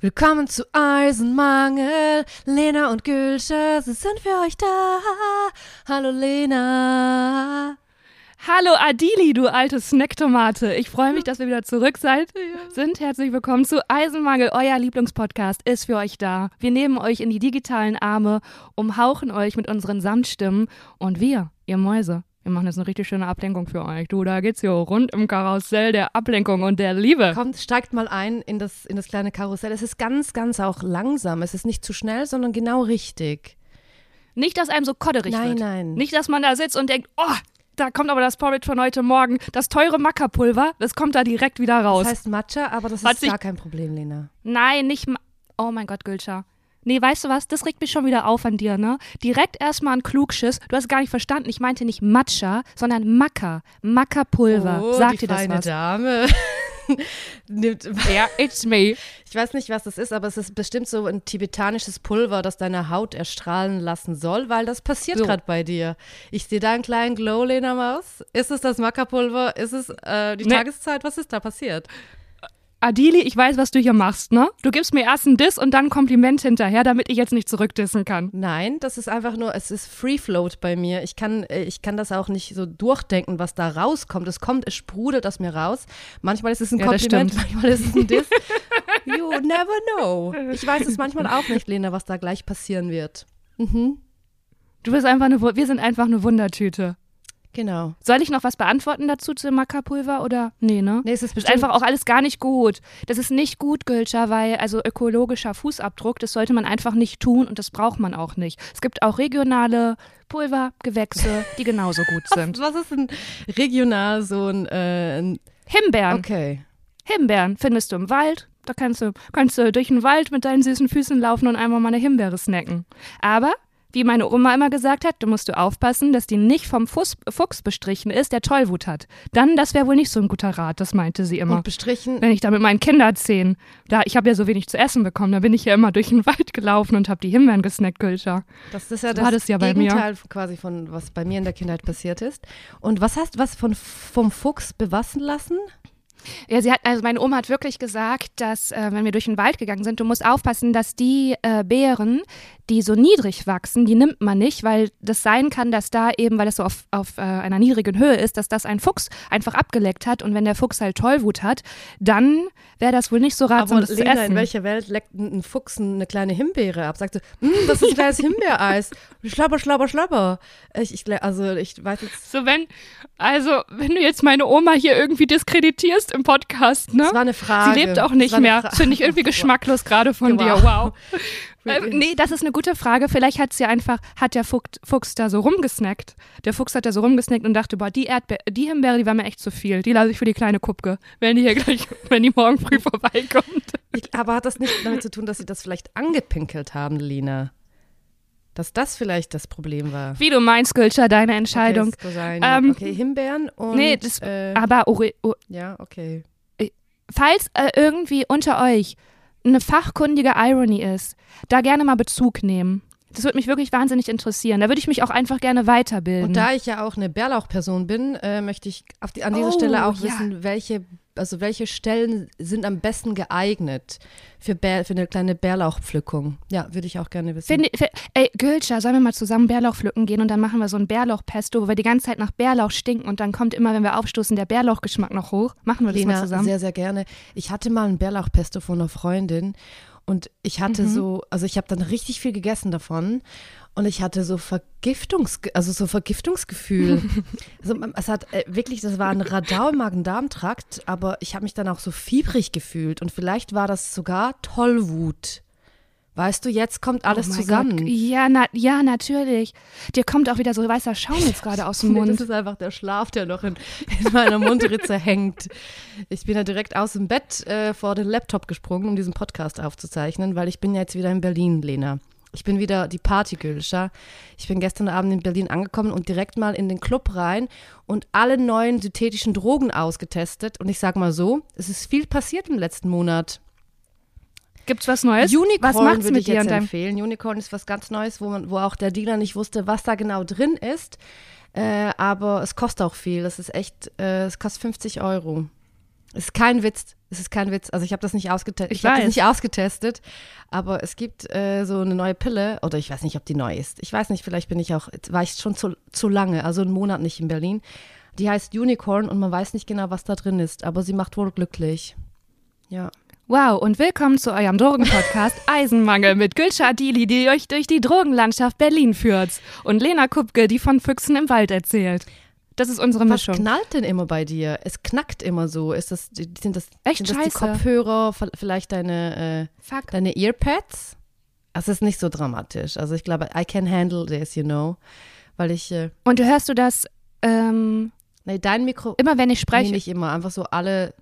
Willkommen zu Eisenmangel. Lena und Gülsche, sie sind für euch da. Hallo Lena. Hallo Adili, du alte Snacktomate. Ich freue mich, dass wir wieder zurück seid, sind. Herzlich willkommen zu Eisenmangel. Euer Lieblingspodcast ist für euch da. Wir nehmen euch in die digitalen Arme, umhauchen euch mit unseren Samtstimmen und wir, ihr Mäuse, wir machen jetzt eine richtig schöne Ablenkung für euch. Du, da geht's hier rund im Karussell der Ablenkung und der Liebe. Kommt, steigt mal ein in das, in das kleine Karussell. Es ist ganz, ganz auch langsam. Es ist nicht zu schnell, sondern genau richtig. Nicht, dass einem so kodderig nein, wird. Nein, nein. Nicht, dass man da sitzt und denkt, oh, da kommt aber das Porridge von heute Morgen. Das teure Mackerpulver, das kommt da direkt wieder raus. Das heißt Matcha, aber das Hat ist gar kein Problem, Lena. Nein, nicht. Ma oh mein Gott, Gülscha. Nee, weißt du was? Das regt mich schon wieder auf an dir, ne? Direkt erstmal ein Klugschiss. Du hast gar nicht verstanden. Ich meinte nicht Matcha, sondern Macker. Mackerpulver. Oh, Sagt die dir das feine was? Dame. Nimmt, Ja, it's me. ich weiß nicht, was das ist, aber es ist bestimmt so ein tibetanisches Pulver, das deine Haut erstrahlen lassen soll, weil das passiert So. gerade bei dir. Ich sehe da einen kleinen Glow, Lena Maus. Ist es das Mackerpulver? Ist es äh, die Nee. Tageszeit? Was ist da passiert? Adili, ich weiß, was du hier machst, ne? Du gibst mir erst einen Diss und dann ein Kompliment hinterher, damit ich jetzt nicht zurückdissen kann. Nein, das ist einfach nur, es ist Free Float bei mir. Ich kann, äh, ich kann das auch nicht so durchdenken, was da rauskommt. Es kommt, es sprudelt aus mir raus. Manchmal ist es ein Ja, Kompliment, manchmal ist es ein Diss. you never know. Ich weiß es manchmal auch nicht, Lena, was da gleich passieren wird. Mhm, Du bist einfach eine, wir sind einfach eine Wundertüte. Genau. Soll ich noch was beantworten dazu zu Mackerpulver oder? Nee, ne? Nee, es ist ist einfach auch alles gar nicht gut. Das ist nicht gut, Gülscher, weil also ökologischer Fußabdruck, das sollte man einfach nicht tun und das braucht man auch nicht. Es gibt auch regionale Pulvergewächse, die genauso gut sind. was ist denn regional so ein, äh, ein Himbeeren. okay. Himbeeren findest du im Wald. Da kannst du, kannst du durch den Wald mit deinen süßen Füßen laufen und einmal mal eine Himbeere snacken. Aber, wie meine Oma immer gesagt hat, du musst du aufpassen, dass die nicht vom Fuß, Fuchs bestrichen ist, der Tollwut hat. Dann, das wäre wohl nicht so ein guter Rat, das meinte sie immer. Und bestrichen, wenn ich da mit meinen Kinderzähnen, da ich habe ja so wenig zu essen bekommen, da bin ich ja immer durch den Wald gelaufen und habe die Himbeeren gesnackt, Gülscha. das ist ja So das das ja bei mir. Gegenteil quasi von, was bei mir in der Kindheit passiert ist. Und was hast was von vom Fuchs bewassen lassen? Ja, sie hat, also meine Oma hat wirklich gesagt, dass äh, wenn wir durch den Wald gegangen sind, du musst aufpassen, dass die äh, Beeren, die so niedrig wachsen, die nimmt man nicht, weil das sein kann, dass da eben, weil es so auf, auf äh, einer niedrigen Höhe ist, dass das ein Fuchs einfach abgeleckt hat und wenn der Fuchs halt Tollwut hat, dann wäre das wohl nicht so ratsam, Aber das zu Lena, in essen. welcher Welt leckt ein Fuchs eine kleine Himbeere ab? Sagt so, "Mm, das ist ein kleines Himbeereis. Schlabber, schlabber, schlabber. Ich, ich, also ich weiß jetzt, So, wenn, also, wenn du jetzt meine Oma hier irgendwie diskreditierst im Podcast, ne? das war eine Frage. Sie lebt auch nicht mehr. Finde ich irgendwie geschmacklos gerade von Wow. dir. Wow. Äh, nee, das ist eine gute Frage. Vielleicht hat sie einfach, hat der Fuchs, Fuchs da so rumgesnackt. Der Fuchs hat da so rumgesnackt und dachte, boah, die Erdbeere, die Himbeere, die war mir echt zu viel. Die lasse ich für die kleine Kupke, wenn die hier gleich, wenn die morgen früh vorbeikommt. Ich, aber hat das nicht damit zu tun, dass sie das vielleicht angepinkelt haben, Lina? Dass das vielleicht das Problem war? Wie du meinst, Gülscher, deine Entscheidung. Okay, sein. Ähm, okay Himbeeren und. nee, das- äh, Aber Ore, ja, okay. falls äh, irgendwie unter euch eine fachkundige Irony ist, da gerne mal Bezug nehmen. Das würde mich wirklich wahnsinnig interessieren. Da würde ich mich auch einfach gerne weiterbilden. Und da ich ja auch eine Bärlauchperson bin, äh, möchte ich die, an dieser Oh, Stelle auch ja. wissen, welche, also welche Stellen sind am besten geeignet für, Bär, für eine kleine Bärlauchpflückung. Ja, würde ich auch gerne wissen. Finde, fi- ey, Gülscha, sollen wir mal zusammen Bärlauch pflücken gehen und dann machen wir so ein Bärlauchpesto, wo wir die ganze Zeit nach Bärlauch stinken und dann kommt immer, wenn wir aufstoßen, der Bärlauchgeschmack noch hoch. Machen wir das mal Lena, zusammen. sehr, sehr gerne. Ich hatte mal ein Bärlauchpesto von einer Freundin und ich hatte Mhm. so, also ich habe dann richtig viel gegessen davon und ich hatte so Vergiftungs, also so Vergiftungsgefühl. also es hat äh, wirklich, das war ein Radau im Magen-Darm-Trakt, aber ich habe mich dann auch so fiebrig gefühlt und vielleicht war das sogar Tollwut. Weißt du, jetzt kommt alles oh zusammen. Gott. Ja, na, ja, natürlich. Dir kommt auch wieder so weißer Schaum jetzt gerade aus dem Mund. das ist einfach der Schlaf, der noch in, in meiner Mundritze hängt. Ich bin ja direkt aus dem Bett äh, vor den Laptop gesprungen, um diesen Podcast aufzuzeichnen, weil ich bin ja jetzt wieder in Berlin, Lena. Ich bin wieder die Partygülscher. Ich bin gestern Abend in Berlin angekommen und direkt mal in den Club rein und alle neuen synthetischen Drogen ausgetestet. Und ich sag mal so, es ist viel passiert im letzten Monat. Gibt's was Neues? Unicorn was macht's würde mit ich dir jetzt empfehlen. Unicorn ist was ganz Neues, wo, man, wo auch der Dealer nicht wusste, was da genau drin ist. Äh, aber es kostet auch viel. Das ist echt, äh, es kostet 50 Euro. Es ist kein Witz. Es ist kein Witz. Also ich habe das nicht ausgetestet. Ich Ich, habe das nicht ausgetestet, aber es gibt äh, so eine neue Pille oder ich weiß nicht, ob die neu ist. Ich weiß nicht, vielleicht bin ich auch, war ich schon zu, zu lange, also einen Monat nicht in Berlin. Die heißt Unicorn und man weiß nicht genau, was da drin ist, aber sie macht wohl glücklich. Ja. Wow, und willkommen zu eurem Drogenpodcast Eisenmangel mit Gülscha Adili, die euch durch die Drogenlandschaft Berlin führt. Und Lena Kupke, die von Füchsen im Wald erzählt. Das ist unsere Was Mischung. knallt denn immer bei dir? Es knackt immer so. Ist das, sind das, Echt sind das die. Kopfhörer, vielleicht deine, äh, deine Earpads? Es ist nicht so dramatisch. Also ich glaube, I can handle this, you know. Weil ich, äh, Und hörst du das ähm, nee, dein Mikro, immer, wenn ich nee, spreche? nicht immer, einfach so alle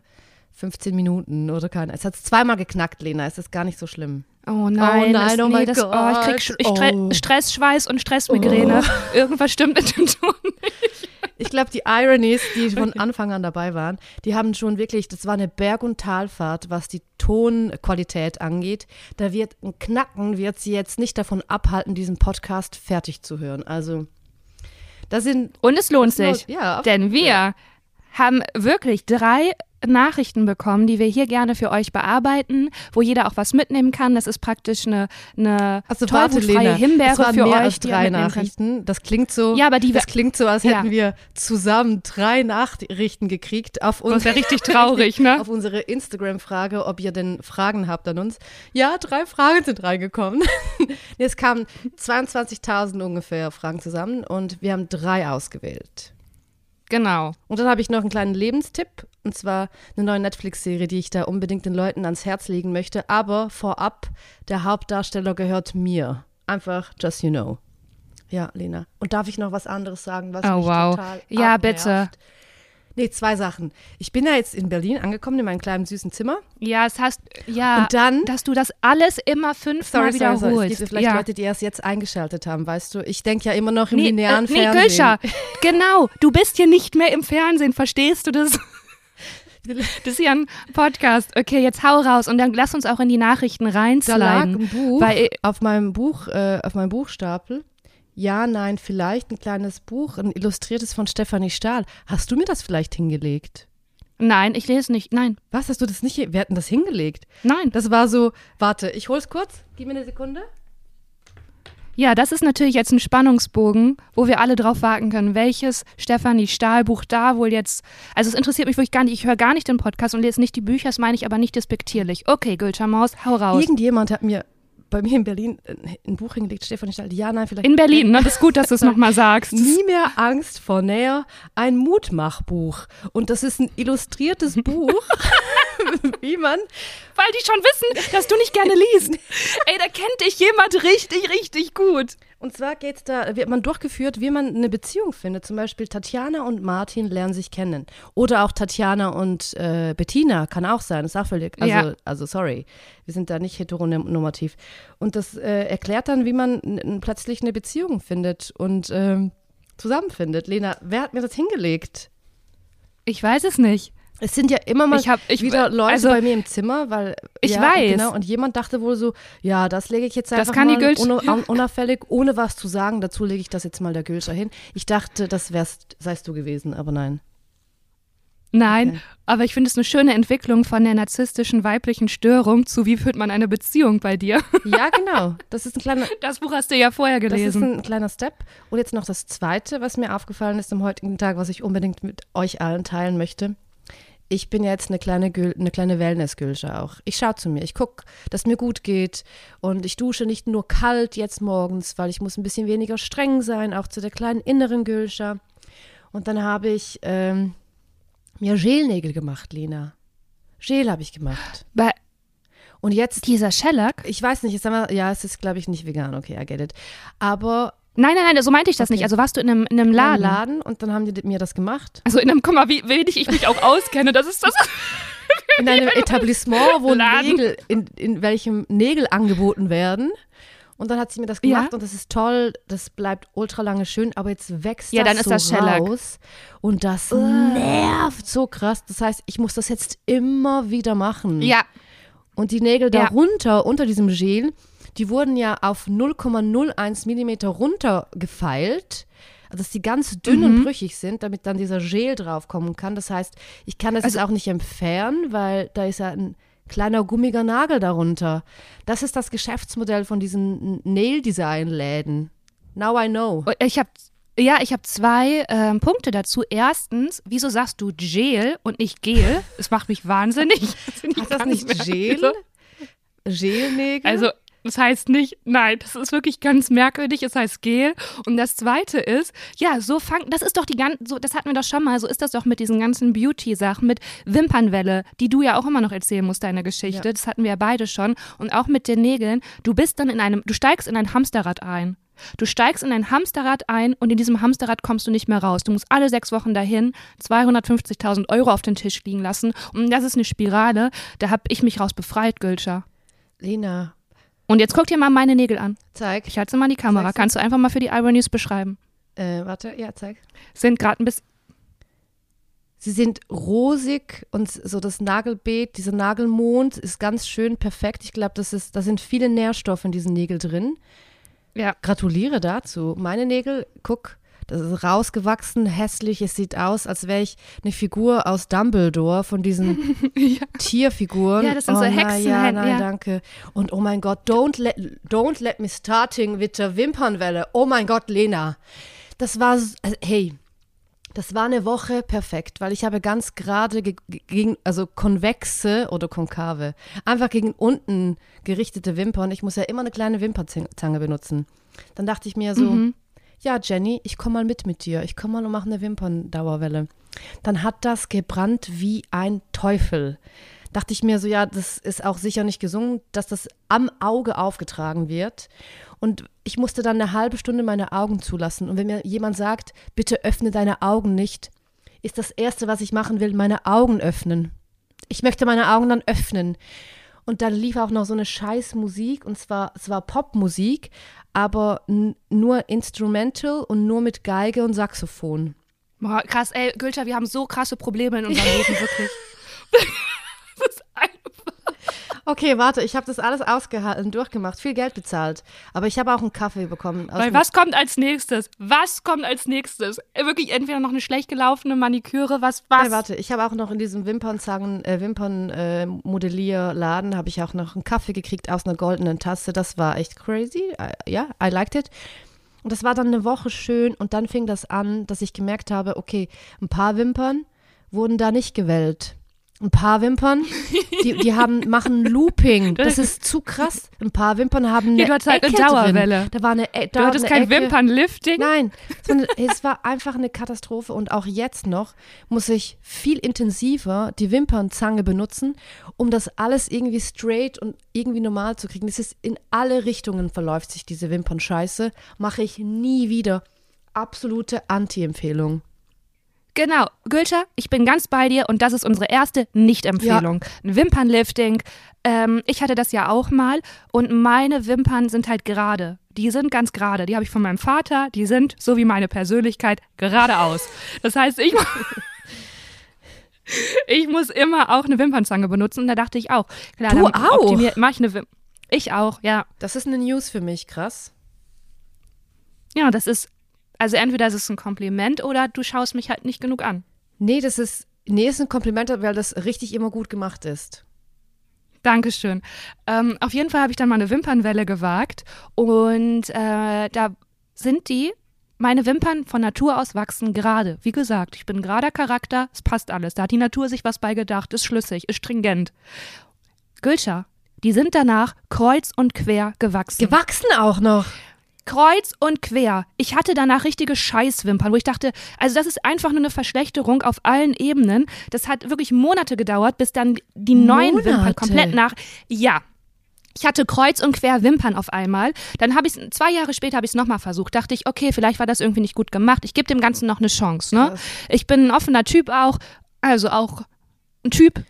15 Minuten oder keine. Es hat zweimal geknackt, Lena. Es ist gar nicht so schlimm. Oh nein, nein, das, oh nee, mein das, oh, ich krieg Gott. Ich Oh. Stress, Schweiß und Stressmigräne. Irgendwas stimmt mit dem Ton. Ich glaube, die Ironies, die von Anfang an dabei waren, die haben schon wirklich, das war eine Berg- und Talfahrt, was die Tonqualität angeht. Da wird ein Knacken, wird sie jetzt nicht davon abhalten, diesen Podcast fertig zu hören. Also, da sind, Und es lohnt Das sich, lohnt- ja, denn wir ja. Haben wirklich drei Nachrichten bekommen, die wir hier gerne für euch bearbeiten, wo jeder auch was mitnehmen kann. Das ist praktisch eine, eine also tollwutfreie Himbeere für mehr euch, als drei. Nachrichten. Das klingt so, Ja, aber die das klingt so, als Ja. hätten wir zusammen drei Nachrichten gekriegt auf Das uns. wäre richtig traurig, ne? auf unsere Instagram-Frage, ob ihr denn Fragen habt an uns. Ja, drei Fragen sind reingekommen. Es kamen 22.000 ungefähr Fragen zusammen und wir haben drei ausgewählt. Genau. Und dann habe ich noch einen kleinen Lebenstipp und zwar eine neue Netflix-Serie, die ich da unbedingt den Leuten ans Herz legen möchte. Aber vorab, der Hauptdarsteller gehört mir. Einfach, just you know. Ja, Lena. Und darf ich noch was anderes sagen, was Oh, mich wow. total Ja, abnervt? bitte. Nee, zwei Sachen. Ich bin ja jetzt in Berlin angekommen, in meinem kleinen süßen Zimmer. Ja, es hast ja, Und dann- dass du das alles immer fünfmal Sorry, sorry, sorry. Es wiederholst. gibt vielleicht ja. Leute, die erst jetzt eingeschaltet haben, weißt du. Ich denke ja immer noch im Nee, linearen äh, nee, Fernsehen. Genau. Du bist hier nicht mehr im Fernsehen, verstehst du das? Das ist ja ein Podcast. Okay, jetzt hau raus und dann lass uns auch in die Nachrichten Da lag reinsliden. ein Buch Weil, auf meinem Buch, äh, auf meinem Buchstapel. Ja, nein, vielleicht ein kleines Buch, ein illustriertes von Stefanie Stahl. Hast du mir das vielleicht hingelegt? nein, ich lese nicht. Nein, Was, hast du das nicht? Wir hatten das hingelegt. nein. Das war so, warte, ich hol's kurz. Gib mir eine Sekunde. Ja, das ist natürlich jetzt ein Spannungsbogen, wo wir alle drauf warten können, welches Stefanie Stahl-Buch da wohl jetzt. Also es interessiert mich wirklich gar nicht. Ich höre gar nicht den Podcast und lese nicht die Bücher, das meine ich aber nicht despektierlich. Okay, Gülscha Maus, hau raus. Irgendjemand hat mir bei mir in Berlin ein- ein Buch hingelegt, Stefanie Stahl. Ja, nein, vielleicht. In Berlin, ne? Das ist gut, dass du es nochmal sagst. Nie mehr Angst vor Näher, ein Mutmachbuch. Und das ist ein illustriertes Buch, wie man Weil die schon wissen, dass du nicht gerne liest. Ey, da kennt dich jemand richtig, richtig gut. Und zwar geht's da, wird man durchgeführt, wie man eine Beziehung findet. Zum Beispiel Tatjana und Martin lernen sich kennen. Oder auch Tatjana und äh, Bettina kann auch sein. Ist auch völlig, also, Ja. also sorry, wir sind da nicht heteronormativ. Und das äh, erklärt dann, wie man plötzlich eine Beziehung findet und ähm, zusammenfindet. Lena, wer hat mir das hingelegt? Ich weiß es nicht. Es sind ja immer mal Ich hab- ich- wieder Leute also- bei mir im Zimmer, weil Ich ja, weiß. Genau, und jemand dachte wohl so, ja, das lege ich jetzt Das einfach kann die mal Gülsch- un un unauffällig, ohne was zu sagen. Dazu lege ich das jetzt mal der Gülscher hin. Ich dachte, das wärst, seist du gewesen, aber nein. Nein, Okay. aber ich finde es eine schöne Entwicklung von der narzisstischen weiblichen Störung zu wie führt man eine Beziehung bei dir. Ja, genau. Das ist ein kleiner, Das Buch hast du ja vorher das ist gelesen. ein kleiner Step. Und jetzt noch das Zweite, was mir aufgefallen ist am heutigen Tag, was ich unbedingt mit euch allen teilen möchte. Ich bin jetzt eine kleine, Gül eine kleine Wellness-Gülsche auch. Ich schaue zu mir, ich gucke, dass mir gut geht und ich dusche nicht nur kalt jetzt morgens, weil ich muss ein bisschen weniger streng sein, auch zu der kleinen inneren Gülsche. Und dann habe ich ähm, mir Gelnägel gemacht, Lena. Gel habe ich gemacht. Bei Und jetzt, dieser Shellac? ich weiß nicht, jetzt haben wir, ja, es ist, glaube ich, nicht vegan, okay, I get it. Aber Nein, nein, nein, so meinte ich das Okay. nicht. Also warst du in einem, in einem in Laden? einem Laden und dann haben die mir das gemacht. Also in einem, guck mal, wie wenig ich mich auch auskenne. Das ist das. In einem Etablissement, wo Laden. Nägel, in, in welchem Nägel angeboten werden. Und dann hat sie mir das gemacht Ja. und das ist toll, das bleibt ultra lange schön, aber jetzt wächst Ja, das dann ist so das raus und das nervt so krass. Das heißt, ich muss das jetzt immer wieder machen. Ja, Und die Nägel Ja. darunter, unter diesem Gel, die wurden ja auf 0,01 Millimeter runtergefeilt. Also dass die ganz dünn und brüchig sind, damit dann dieser Gel draufkommen kann. Das heißt, ich kann das Also- jetzt auch nicht entfernen, weil da ist ja ein kleiner gummiger Nagel darunter. Das ist das Geschäftsmodell von diesen Nail-Design-Läden. Now I know. Und Ich habe ja, ich habe zwei ähm, Punkte dazu. Erstens, wieso sagst du Gel und nicht Gel? Das macht mich wahnsinnig. Heißt das nicht. Gel? Gelnägel? Also, das heißt nicht, nein, das ist wirklich ganz merkwürdig, es heißt Gel. Und das zweite ist, ja, so fang, das ist doch die ganze, so, das hatten wir doch schon mal, so ist das doch mit diesen ganzen Beauty-Sachen, mit Wimpernwelle, die du ja auch immer noch erzählen musst, deine Geschichte. Ja. Das hatten wir ja beide schon. Und auch mit den Nägeln, du bist dann in einem, du steigst in ein Hamsterrad ein. Du steigst in ein Hamsterrad ein und in diesem Hamsterrad kommst du nicht mehr raus. Du musst alle sechs Wochen dahin 250.000 Euro auf den Tisch liegen lassen. Und das ist eine Spirale, da habe ich mich raus befreit, Gülscher. Lena, Und jetzt guck dir mal meine Nägel an. zeig. Ich halte sie mal in die Kamera. Zeig's. Kannst du einfach mal für die Iron News beschreiben? Äh, warte, ja, zeig. Sind gerade ein bisschen. Sie sind rosig und so das Nagelbeet, dieser Nagelmond ist ganz schön perfekt. Ich glaube, das ist, da sind viele Nährstoffe in diesen Nägeln drin. Ja. Gratuliere dazu. Meine Nägel, guck, das ist rausgewachsen, hässlich. Es sieht aus, als wäre ich eine Figur aus Dumbledore von diesen Tierfiguren. Ja, das sind oh, so na, Hexenhände, Ja, nein, ja. danke. Und oh mein Gott, don't let, don't let me starting with der Wimpernwelle. Oh mein Gott, Lena. Das war, also, hey, das war eine Woche perfekt, weil ich habe ganz gerade ge- ge- gegen, also konvexe oder konkave, einfach gegen unten gerichtete Wimpern. Ich muss ja immer eine kleine Wimperzange benutzen. Dann dachte ich mir so, Mhm. Ja Jenny, ich komme mal mit mit dir. Ich komme mal und mache eine Wimperndauerwelle. Dann hat das gebrannt wie ein Teufel. Dachte ich mir so, ja, das ist auch sicher nicht gesungen, dass das am Auge aufgetragen wird. Und ich musste dann eine halbe Stunde meine Augen zulassen. Und wenn mir jemand sagt, bitte öffne deine Augen nicht, ist das Erste, was ich machen will, meine Augen öffnen. Ich möchte meine Augen dann öffnen. Und dann lief auch noch so eine scheiß Musik, und zwar, es war Popmusik, aber nur Instrumental und nur mit Geige und Saxophon. Boah, krass, ey, Gülscher, wir haben so krasse Probleme in unserem Leben, wirklich. das ist einfach. Okay, warte, ich habe das alles ausgehalten, durchgemacht, viel Geld bezahlt. Aber ich habe auch einen Kaffee bekommen. Weil was kommt als nächstes? Was kommt als nächstes? Äh, Wirklich entweder noch eine schlecht gelaufene Maniküre, was, was? Nein, warte, ich habe auch noch in diesem Wimpernzangen, äh, Wimpernmodellierladen, habe ich auch noch einen Kaffee gekriegt aus einer goldenen Tasse. Das war echt crazy. Äh, Ja, I liked it. Und das war dann eine Woche schön und dann fing das an, dass ich gemerkt habe, okay, ein paar Wimpern wurden da nicht gewellt. Ein paar Wimpern, die, die haben, machen Looping. Das ist zu krass. Ein paar Wimpern haben eine Ja, du hattest halt eine Ecke Dauerwelle. Drin. Da war eine, E- da du hattest eine kein Ecke. Wimpernlifting? Nein, es war, eine, es war einfach eine Katastrophe und auch jetzt noch muss ich viel intensiver die Wimpernzange benutzen, um das alles irgendwie straight und irgendwie normal zu kriegen. Es ist in alle Richtungen verläuft sich diese Wimpernscheiße, mache ich nie wieder. Absolute Anti-Empfehlung. Genau, Gülscher, ich bin ganz bei dir und das ist unsere erste Nicht-Empfehlung. Ein Wimpernlifting. Ähm, ich hatte das ja auch mal und meine Wimpern sind halt gerade. Die sind ganz gerade. Die habe ich von meinem Vater. Die sind, so wie meine Persönlichkeit, geradeaus. Das heißt, ich, ich muss immer auch eine Wimpernzange benutzen. Und da dachte ich auch. Klar, Du auch? Mach ich eine Wim ich auch, ja. Das ist eine News für mich, krass. Ja, das ist, also entweder ist es ein Kompliment oder du schaust mich halt nicht genug an. Nee, das ist, nee, ist ein Kompliment, weil das richtig immer gut gemacht ist. Dankeschön. Ähm, auf jeden Fall habe ich dann mal eine Wimpernwelle gewagt und äh, da sind die, meine Wimpern von Natur aus wachsen gerade. Wie gesagt, ich bin gerader Charakter, es passt alles. Da hat die Natur sich was bei gedacht, ist schlüssig, ist stringent. Gülscher, die sind danach kreuz und quer gewachsen. Gewachsen auch noch. Kreuz und quer. Ich hatte danach richtige Scheißwimpern, wo ich dachte, also das ist einfach nur eine Verschlechterung auf allen Ebenen. Das hat wirklich Monate gedauert, bis dann die neuen Monate? Wimpern komplett nach. Ja. Ich hatte kreuz und quer Wimpern auf einmal. Dann habe ich es, zwei Jahre später habe ich es nochmal versucht. Dachte ich, okay, vielleicht war das irgendwie nicht gut gemacht. Ich gebe dem Ganzen noch eine Chance. Ne? Ich bin ein offener Typ auch, also auch ein Typ.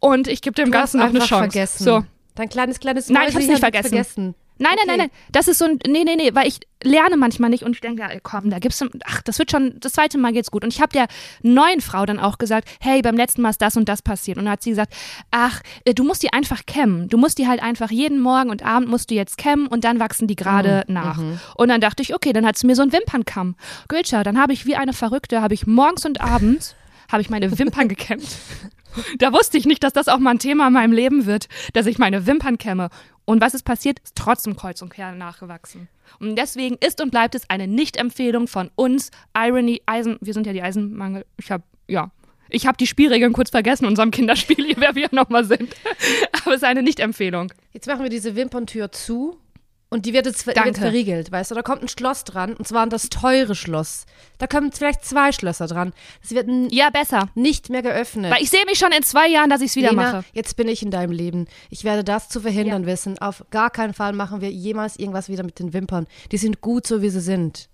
Und ich gebe dem Du Ganzen noch eine Chance. vergessen. So. Dein kleines, kleines Nein, ich Mäuschen hab's nicht hat vergessen. Nein, Okay. nein, nein, nein. Das ist so ein. Nee, nee, nee, weil ich lerne manchmal nicht und ich denke, ja, komm, da gibt's. Ach, das wird schon. Das zweite Mal geht's gut. Und ich habe der neuen Frau dann auch gesagt, hey, beim letzten Mal ist das und das passiert. Und dann hat sie gesagt, ach, äh, du musst die einfach kämmen. Du musst die halt einfach jeden Morgen und Abend musst du jetzt kämmen und dann wachsen die gerade nach. Und dann dachte ich, okay, dann hat sie mir so einen Wimpernkamm. Gülscha, dann habe ich wie eine Verrückte, habe ich morgens und abends habe ich meine Wimpern gekämmt. Da wusste ich nicht, dass das auch mal ein Thema in meinem Leben wird, dass ich meine Wimpern kämme. Und was ist passiert? Ist trotzdem kreuz und quer nachgewachsen. Und deswegen ist und bleibt es eine Nicht-Empfehlung von uns. Irony, Eisen, wir sind ja die Eisenmangel. Ich habe, ja, ich habe die Spielregeln kurz vergessen in unserem Kinderspiel, hier, wer wir nochmal sind. Aber es ist eine Nicht-Empfehlung. Jetzt machen wir diese Wimperntür zu und die wird jetzt ver wird verriegelt, weißt du? Da kommt ein Schloss dran und zwar das teure Schloss. Da kommen vielleicht zwei Schlösser dran. Es wird Ja, besser. nicht mehr geöffnet. Weil ich sehe mich schon in zwei Jahren, dass ich es wieder Lena, mache. jetzt bin ich in deinem Leben. Ich werde das zu verhindern wissen. Auf gar keinen Fall machen wir jemals irgendwas wieder mit den Wimpern. Die sind gut so, wie sie sind.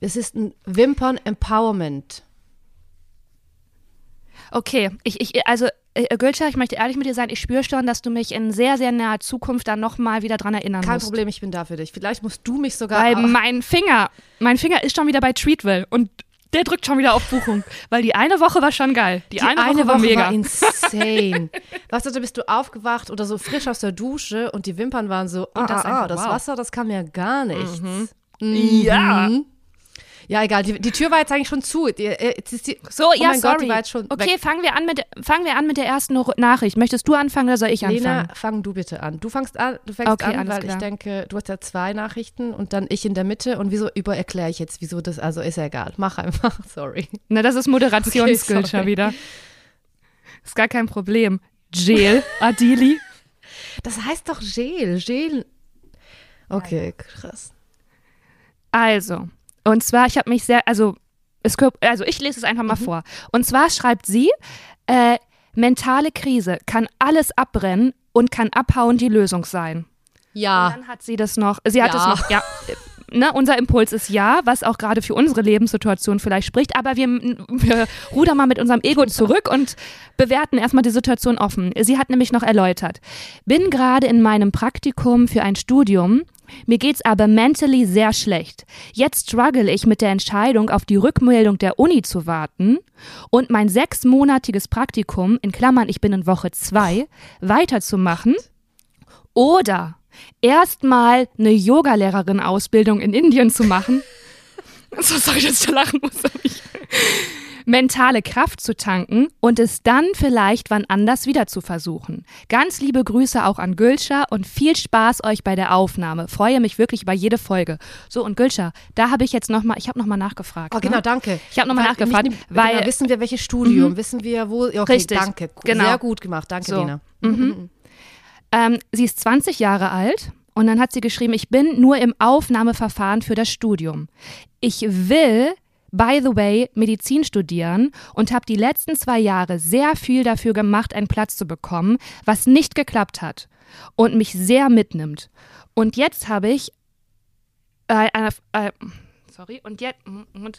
Es ist ein Wimpern-Empowerment. Okay, ich, ich, also, äh, Gülscha, ich möchte ehrlich mit dir sein, ich spüre schon, dass du mich in sehr, sehr naher Zukunft dann nochmal wieder dran erinnern Kein musst. Problem, ich bin da für dich. Vielleicht musst du mich sogar. Weil mein Finger, mein Finger ist schon wieder bei Treatville und der drückt schon wieder auf Buchung. Weil die eine Woche war schon geil. Die, Die eine, Woche, war mega. war insane. weißt du, da bist du aufgewacht oder so frisch aus der Dusche und die Wimpern waren so, ah, Und das ah, ah, einfach, das wow. Wasser, das kam ja gar nichts. Ja. Mhm. Ja, egal, die, die Tür war jetzt eigentlich schon zu. Die, äh, die, So, oh ja, mein sorry. Gott, die war jetzt schon okay, weg. fangen wir, an mit, fangen wir an mit der ersten Nachricht. Möchtest du anfangen oder soll ich anfangen? Lena, fang du bitte an. Du fangst an, du fängst Okay, an, weil klar. ich denke, du hast ja zwei Nachrichten und dann ich in der Mitte und wieso übererkläre ich jetzt, wieso das, also ist ja egal. Mach einfach, sorry. Na, das ist Moderationsskill Okay, wieder. Ist gar kein Problem. Jail, Adili. Das heißt doch Gel, Gel. Okay, krass. Also, und zwar, ich habe mich sehr, also, es, also ich lese es einfach mal vor. Und zwar schreibt sie, äh, mentale Krise kann alles abbrennen und kann abhauen die Lösung sein. Ja. Und dann hat sie das noch, sie hat Ja. es noch, ja. Ne, unser Impuls ist ja, was auch gerade für unsere Lebenssituation vielleicht spricht, aber wir, wir rudern mal mit unserem Ego zurück und bewerten erstmal die Situation offen. Sie hat nämlich noch erläutert, bin gerade in meinem Praktikum für ein Studium, mir geht's aber mentally sehr schlecht. Jetzt struggle ich mit der Entscheidung, auf die Rückmeldung der Uni zu warten und mein sechsmonatiges Praktikum, in Klammern, ich bin in Woche zwei, weiterzumachen oder erstmal eine Yogalehrerin-Ausbildung in Indien zu machen. So sorry, dass ich da lachen muss. Mentale Kraft zu tanken und es dann vielleicht wann anders wieder zu versuchen. Ganz liebe Grüße auch an Gülscha und viel Spaß euch bei der Aufnahme. Freue mich wirklich über jede Folge. So und Gülscha, da habe ich jetzt noch mal, ich habe noch mal nachgefragt. Oh, genau, ne? danke. Ich habe noch mal Weil- nachgefragt, nicht- weil genau, wissen wir, welches Studium, wissen wir, wo. Okay, Richtig, danke. genau. Sehr gut gemacht, danke, So. Lena. Ähm, sie ist 20 Jahre alt und dann hat sie geschrieben, ich bin nur im Aufnahmeverfahren für das Studium. Ich will, by the way, Medizin studieren und habe die letzten zwei Jahre sehr viel dafür gemacht, einen Platz zu bekommen, was nicht geklappt hat und mich sehr mitnimmt. Und jetzt habe ich äh, eine, äh, sorry, und jetzt,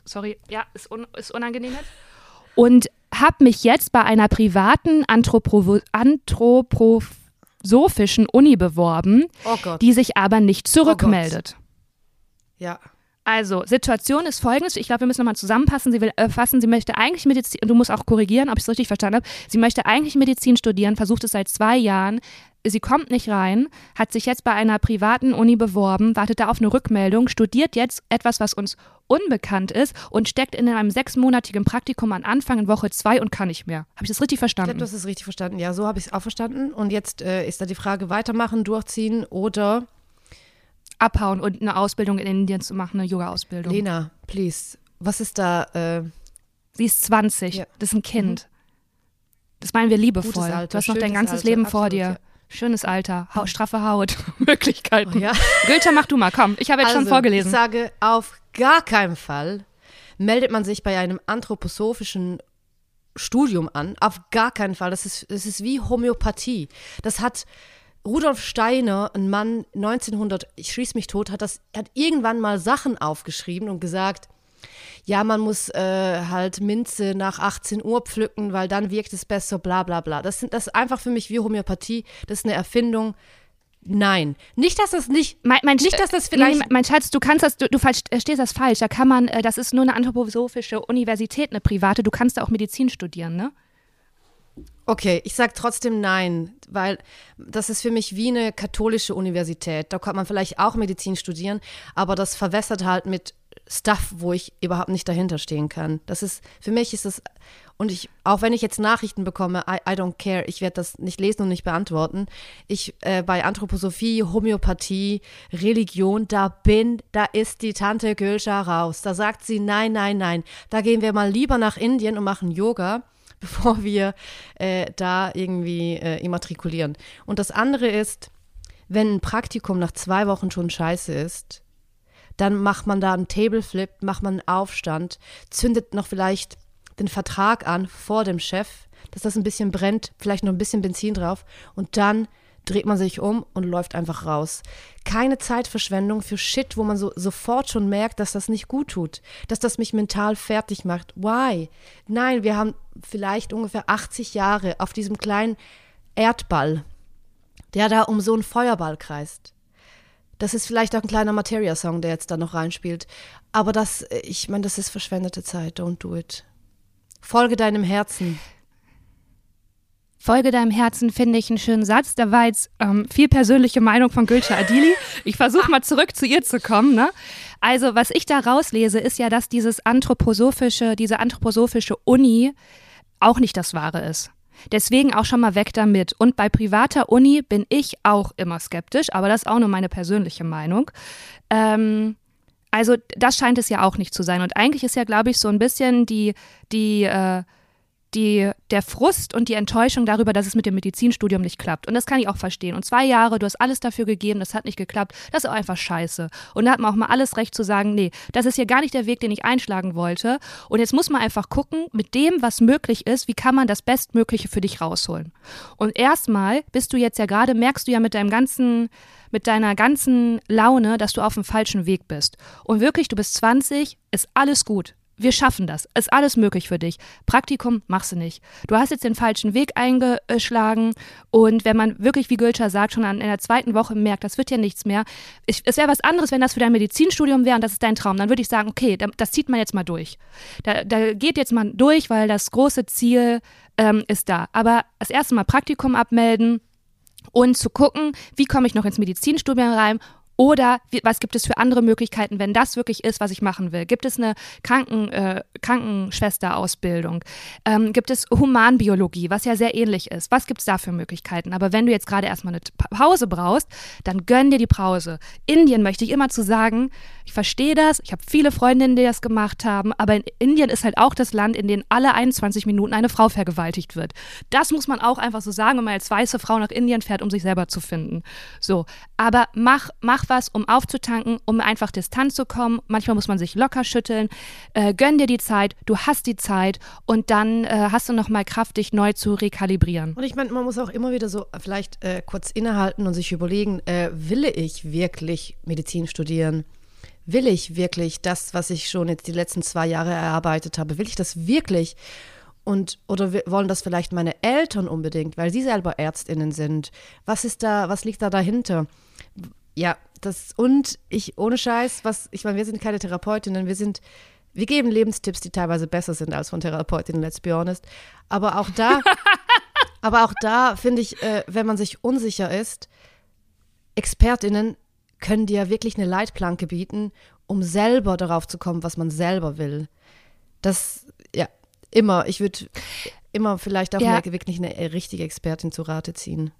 sorry, ja, ist, un, ist unangenehm jetzt. Und habe mich jetzt bei einer privaten Anthropo anthroposophischen Uni beworben, Oh die sich aber nicht zurückmeldet. Ja. Also, Situation ist folgendes. Ich glaube, wir müssen nochmal zusammenpassen. Sie will äh, sie möchte eigentlich Medizin, du musst auch korrigieren, ob ich es richtig verstanden habe. Sie möchte eigentlich Medizin studieren, versucht es seit zwei Jahren. Sie kommt nicht rein, hat sich jetzt bei einer privaten Uni beworben, wartet da auf eine Rückmeldung, studiert jetzt etwas, was uns unbekannt ist und steckt in einem sechsmonatigen Praktikum an Anfang in Woche zwei und kann nicht mehr. Habe ich das richtig Ich glaube, verstanden? du hast es richtig verstanden. Ja, so habe ich es auch verstanden. Und jetzt äh, ist da die Frage, weitermachen, durchziehen oder Abhauen und eine Ausbildung in Indien zu machen, eine Yoga-Ausbildung. Lena, please. Was ist da? Äh, Sie ist 20, Ja. das ist ein Kind. Das meinen wir liebevoll. Alter, du hast noch dein ganzes Alter, Leben vor absolut, dir. ja. Schönes Alter, Hau straffe Haut, Möglichkeiten. oh ja. Gülter, mach du mal, komm. Ich habe jetzt schon Also, vorgelesen. Ich sage, auf gar keinen Fall meldet man sich bei einem anthroposophischen Studium an. Auf gar keinen Fall. Das ist, das ist wie Homöopathie. Das hat Rudolf Steiner, ein Mann 1900, ich schließe mich tot, hat das, hat irgendwann mal Sachen aufgeschrieben und gesagt, ja, man muss äh, halt Minze nach 18 Uhr pflücken, weil dann wirkt es besser, bla bla bla. Das, sind, das ist einfach für mich wie Homöopathie. Das ist eine Erfindung. Nein. Nicht, dass das nicht. Mein, mein, nicht, dass das vielleicht. Nee, mein Schatz, du kannst das, du, du verstehst das falsch. Da kann man, äh, das ist nur eine anthroposophische Universität, eine private. Du kannst da auch Medizin studieren, ne? Okay, ich sage trotzdem nein, weil das ist für mich wie eine katholische Universität. Da kann man vielleicht auch Medizin studieren, aber das verwässert halt mit Stuff, wo ich überhaupt nicht dahinter stehen kann. Das ist, für mich ist das, und ich, auch wenn ich jetzt Nachrichten bekomme, I, I don't care, ich werde das nicht lesen und nicht beantworten. Ich, äh, bei Anthroposophie, Homöopathie, Religion, da bin, da ist die Tante Gülscha raus. Da sagt sie, nein, nein, nein, da gehen wir mal lieber nach Indien und machen Yoga bevor wir äh, da irgendwie äh, immatrikulieren. Und das andere ist, wenn ein Praktikum nach zwei Wochen schon scheiße ist, dann macht man da einen Tableflip, macht man einen Aufstand, zündet noch vielleicht den Vertrag an vor dem Chef, dass das ein bisschen brennt, vielleicht noch ein bisschen Benzin drauf und dann dreht man sich um und läuft einfach raus. Keine Zeitverschwendung für Shit, wo man so sofort schon merkt, dass das nicht gut tut, dass das mich mental fertig macht. Why? Nein, wir haben vielleicht ungefähr 80 Jahre auf diesem kleinen Erdball, der da um so einen Feuerball kreist. Das ist vielleicht auch ein kleiner Materia-Song, der jetzt da noch reinspielt. Aber das, ich meine, das ist verschwendete Zeit. Don't do it. Folge deinem Herzen. Folge deinem Herzen finde ich einen schönen Satz. Da war jetzt ähm, viel persönliche Meinung von Gülce Adili. Ich versuche mal zurück zu ihr zu kommen. Ne? Also, was ich da rauslese, ist ja, dass dieses anthroposophische, diese anthroposophische Uni auch nicht das Wahre ist. Deswegen auch schon mal weg damit. Und bei privater Uni bin ich auch immer skeptisch, aber das ist auch nur meine persönliche Meinung. Ähm, also das scheint es ja auch nicht zu sein. Und eigentlich ist ja, glaube ich, so ein bisschen die, die äh, die, der Frust und die Enttäuschung darüber, dass es mit dem Medizinstudium nicht klappt. Und das kann ich auch verstehen. Und zwei Jahre, du hast alles dafür gegeben, das hat nicht geklappt, das ist auch einfach scheiße. Und da hat man auch mal alles recht zu sagen, nee, das ist hier gar nicht der Weg, den ich einschlagen wollte. Und jetzt muss man einfach gucken, mit dem, was möglich ist, wie kann man das Bestmögliche für dich rausholen. Und erstmal bist du jetzt ja gerade, merkst du ja mit deinem ganzen, mit deiner ganzen Laune, dass du auf dem falschen Weg bist. Und wirklich, du bist 20, ist alles gut wir schaffen das. Ist alles möglich für dich. Praktikum machst du nicht. Du hast jetzt den falschen Weg eingeschlagen und wenn man wirklich, wie Gülscher sagt, schon in der zweiten Woche merkt, das wird ja nichts mehr. Ich, es wäre was anderes, wenn das für dein Medizinstudium wäre und das ist dein Traum. Dann würde ich sagen, okay, das zieht man jetzt mal durch. Da, da geht jetzt mal durch, weil das große Ziel ähm, ist da. Aber das erste Mal Praktikum abmelden und zu gucken, wie komme ich noch ins Medizinstudium rein oder wie, was gibt es für andere Möglichkeiten, wenn das wirklich ist, was ich machen will? Gibt es eine Kranken, äh, Krankenschwesterausbildung? Ähm, gibt es Humanbiologie, was ja sehr ähnlich ist? Was gibt es da für Möglichkeiten? Aber wenn du jetzt gerade erstmal eine Pause brauchst, dann gönn dir die Pause. Indien möchte ich immer zu sagen, ich verstehe das, ich habe viele Freundinnen, die das gemacht haben, aber in Indien ist halt auch das Land, in dem alle 21 Minuten eine Frau vergewaltigt wird. Das muss man auch einfach so sagen, wenn man als weiße Frau nach Indien fährt, um sich selber zu finden. So, aber mach, mach was, um aufzutanken, um einfach Distanz zu kommen. Manchmal muss man sich locker schütteln. Äh, gönn dir die Zeit, du hast die Zeit und dann äh, hast du nochmal Kraft, dich neu zu rekalibrieren. Und ich meine, man muss auch immer wieder so vielleicht äh, kurz innehalten und sich überlegen, äh, will ich wirklich Medizin studieren? Will ich wirklich das, was ich schon jetzt die letzten zwei Jahre erarbeitet habe, will ich das wirklich? Und, oder wollen das vielleicht meine Eltern unbedingt, weil sie selber ÄrztInnen sind? Was ist da, was liegt da dahinter? Ja, das und ich ohne Scheiß, was ich meine, wir sind keine Therapeutinnen, wir sind wir geben Lebenstipps, die teilweise besser sind als von Therapeutinnen, let's be honest. Aber auch da, aber auch da finde ich, äh, wenn man sich unsicher ist, Expertinnen können dir wirklich eine Leitplanke bieten, um selber darauf zu kommen, was man selber will. Das, ja, immer. Ich würde immer vielleicht auch ja. wirklich eine richtige Expertin zu Rate ziehen.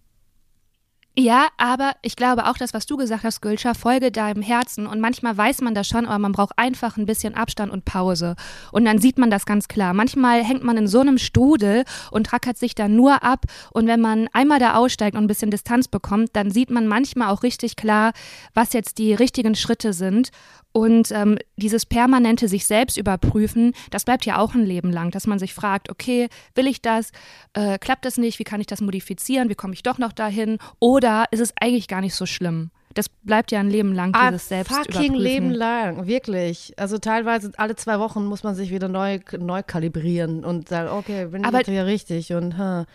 Ja, aber ich glaube auch das, was du gesagt hast, Gülscha, folge deinem Herzen. Und manchmal weiß man das schon, aber man braucht einfach ein bisschen Abstand und Pause. Und dann sieht man das ganz klar. Manchmal hängt man in so einem Studel und rackert sich da nur ab. Und wenn man einmal da aussteigt und ein bisschen Distanz bekommt, dann sieht man manchmal auch richtig klar, was jetzt die richtigen Schritte sind. Und ähm, dieses permanente sich selbst überprüfen, das bleibt ja auch ein Leben lang, dass man sich fragt, okay, will ich das? Äh, klappt das nicht? Wie kann ich das modifizieren? Wie komme ich doch noch dahin? Oder ist es eigentlich gar nicht so schlimm? Das bleibt ja ein Leben lang, ah, dieses Selbst fucking Leben lang, wirklich. Also teilweise alle zwei Wochen muss man sich wieder neu, neu kalibrieren und sagen, okay, bin ich Aber, hier richtig und huh.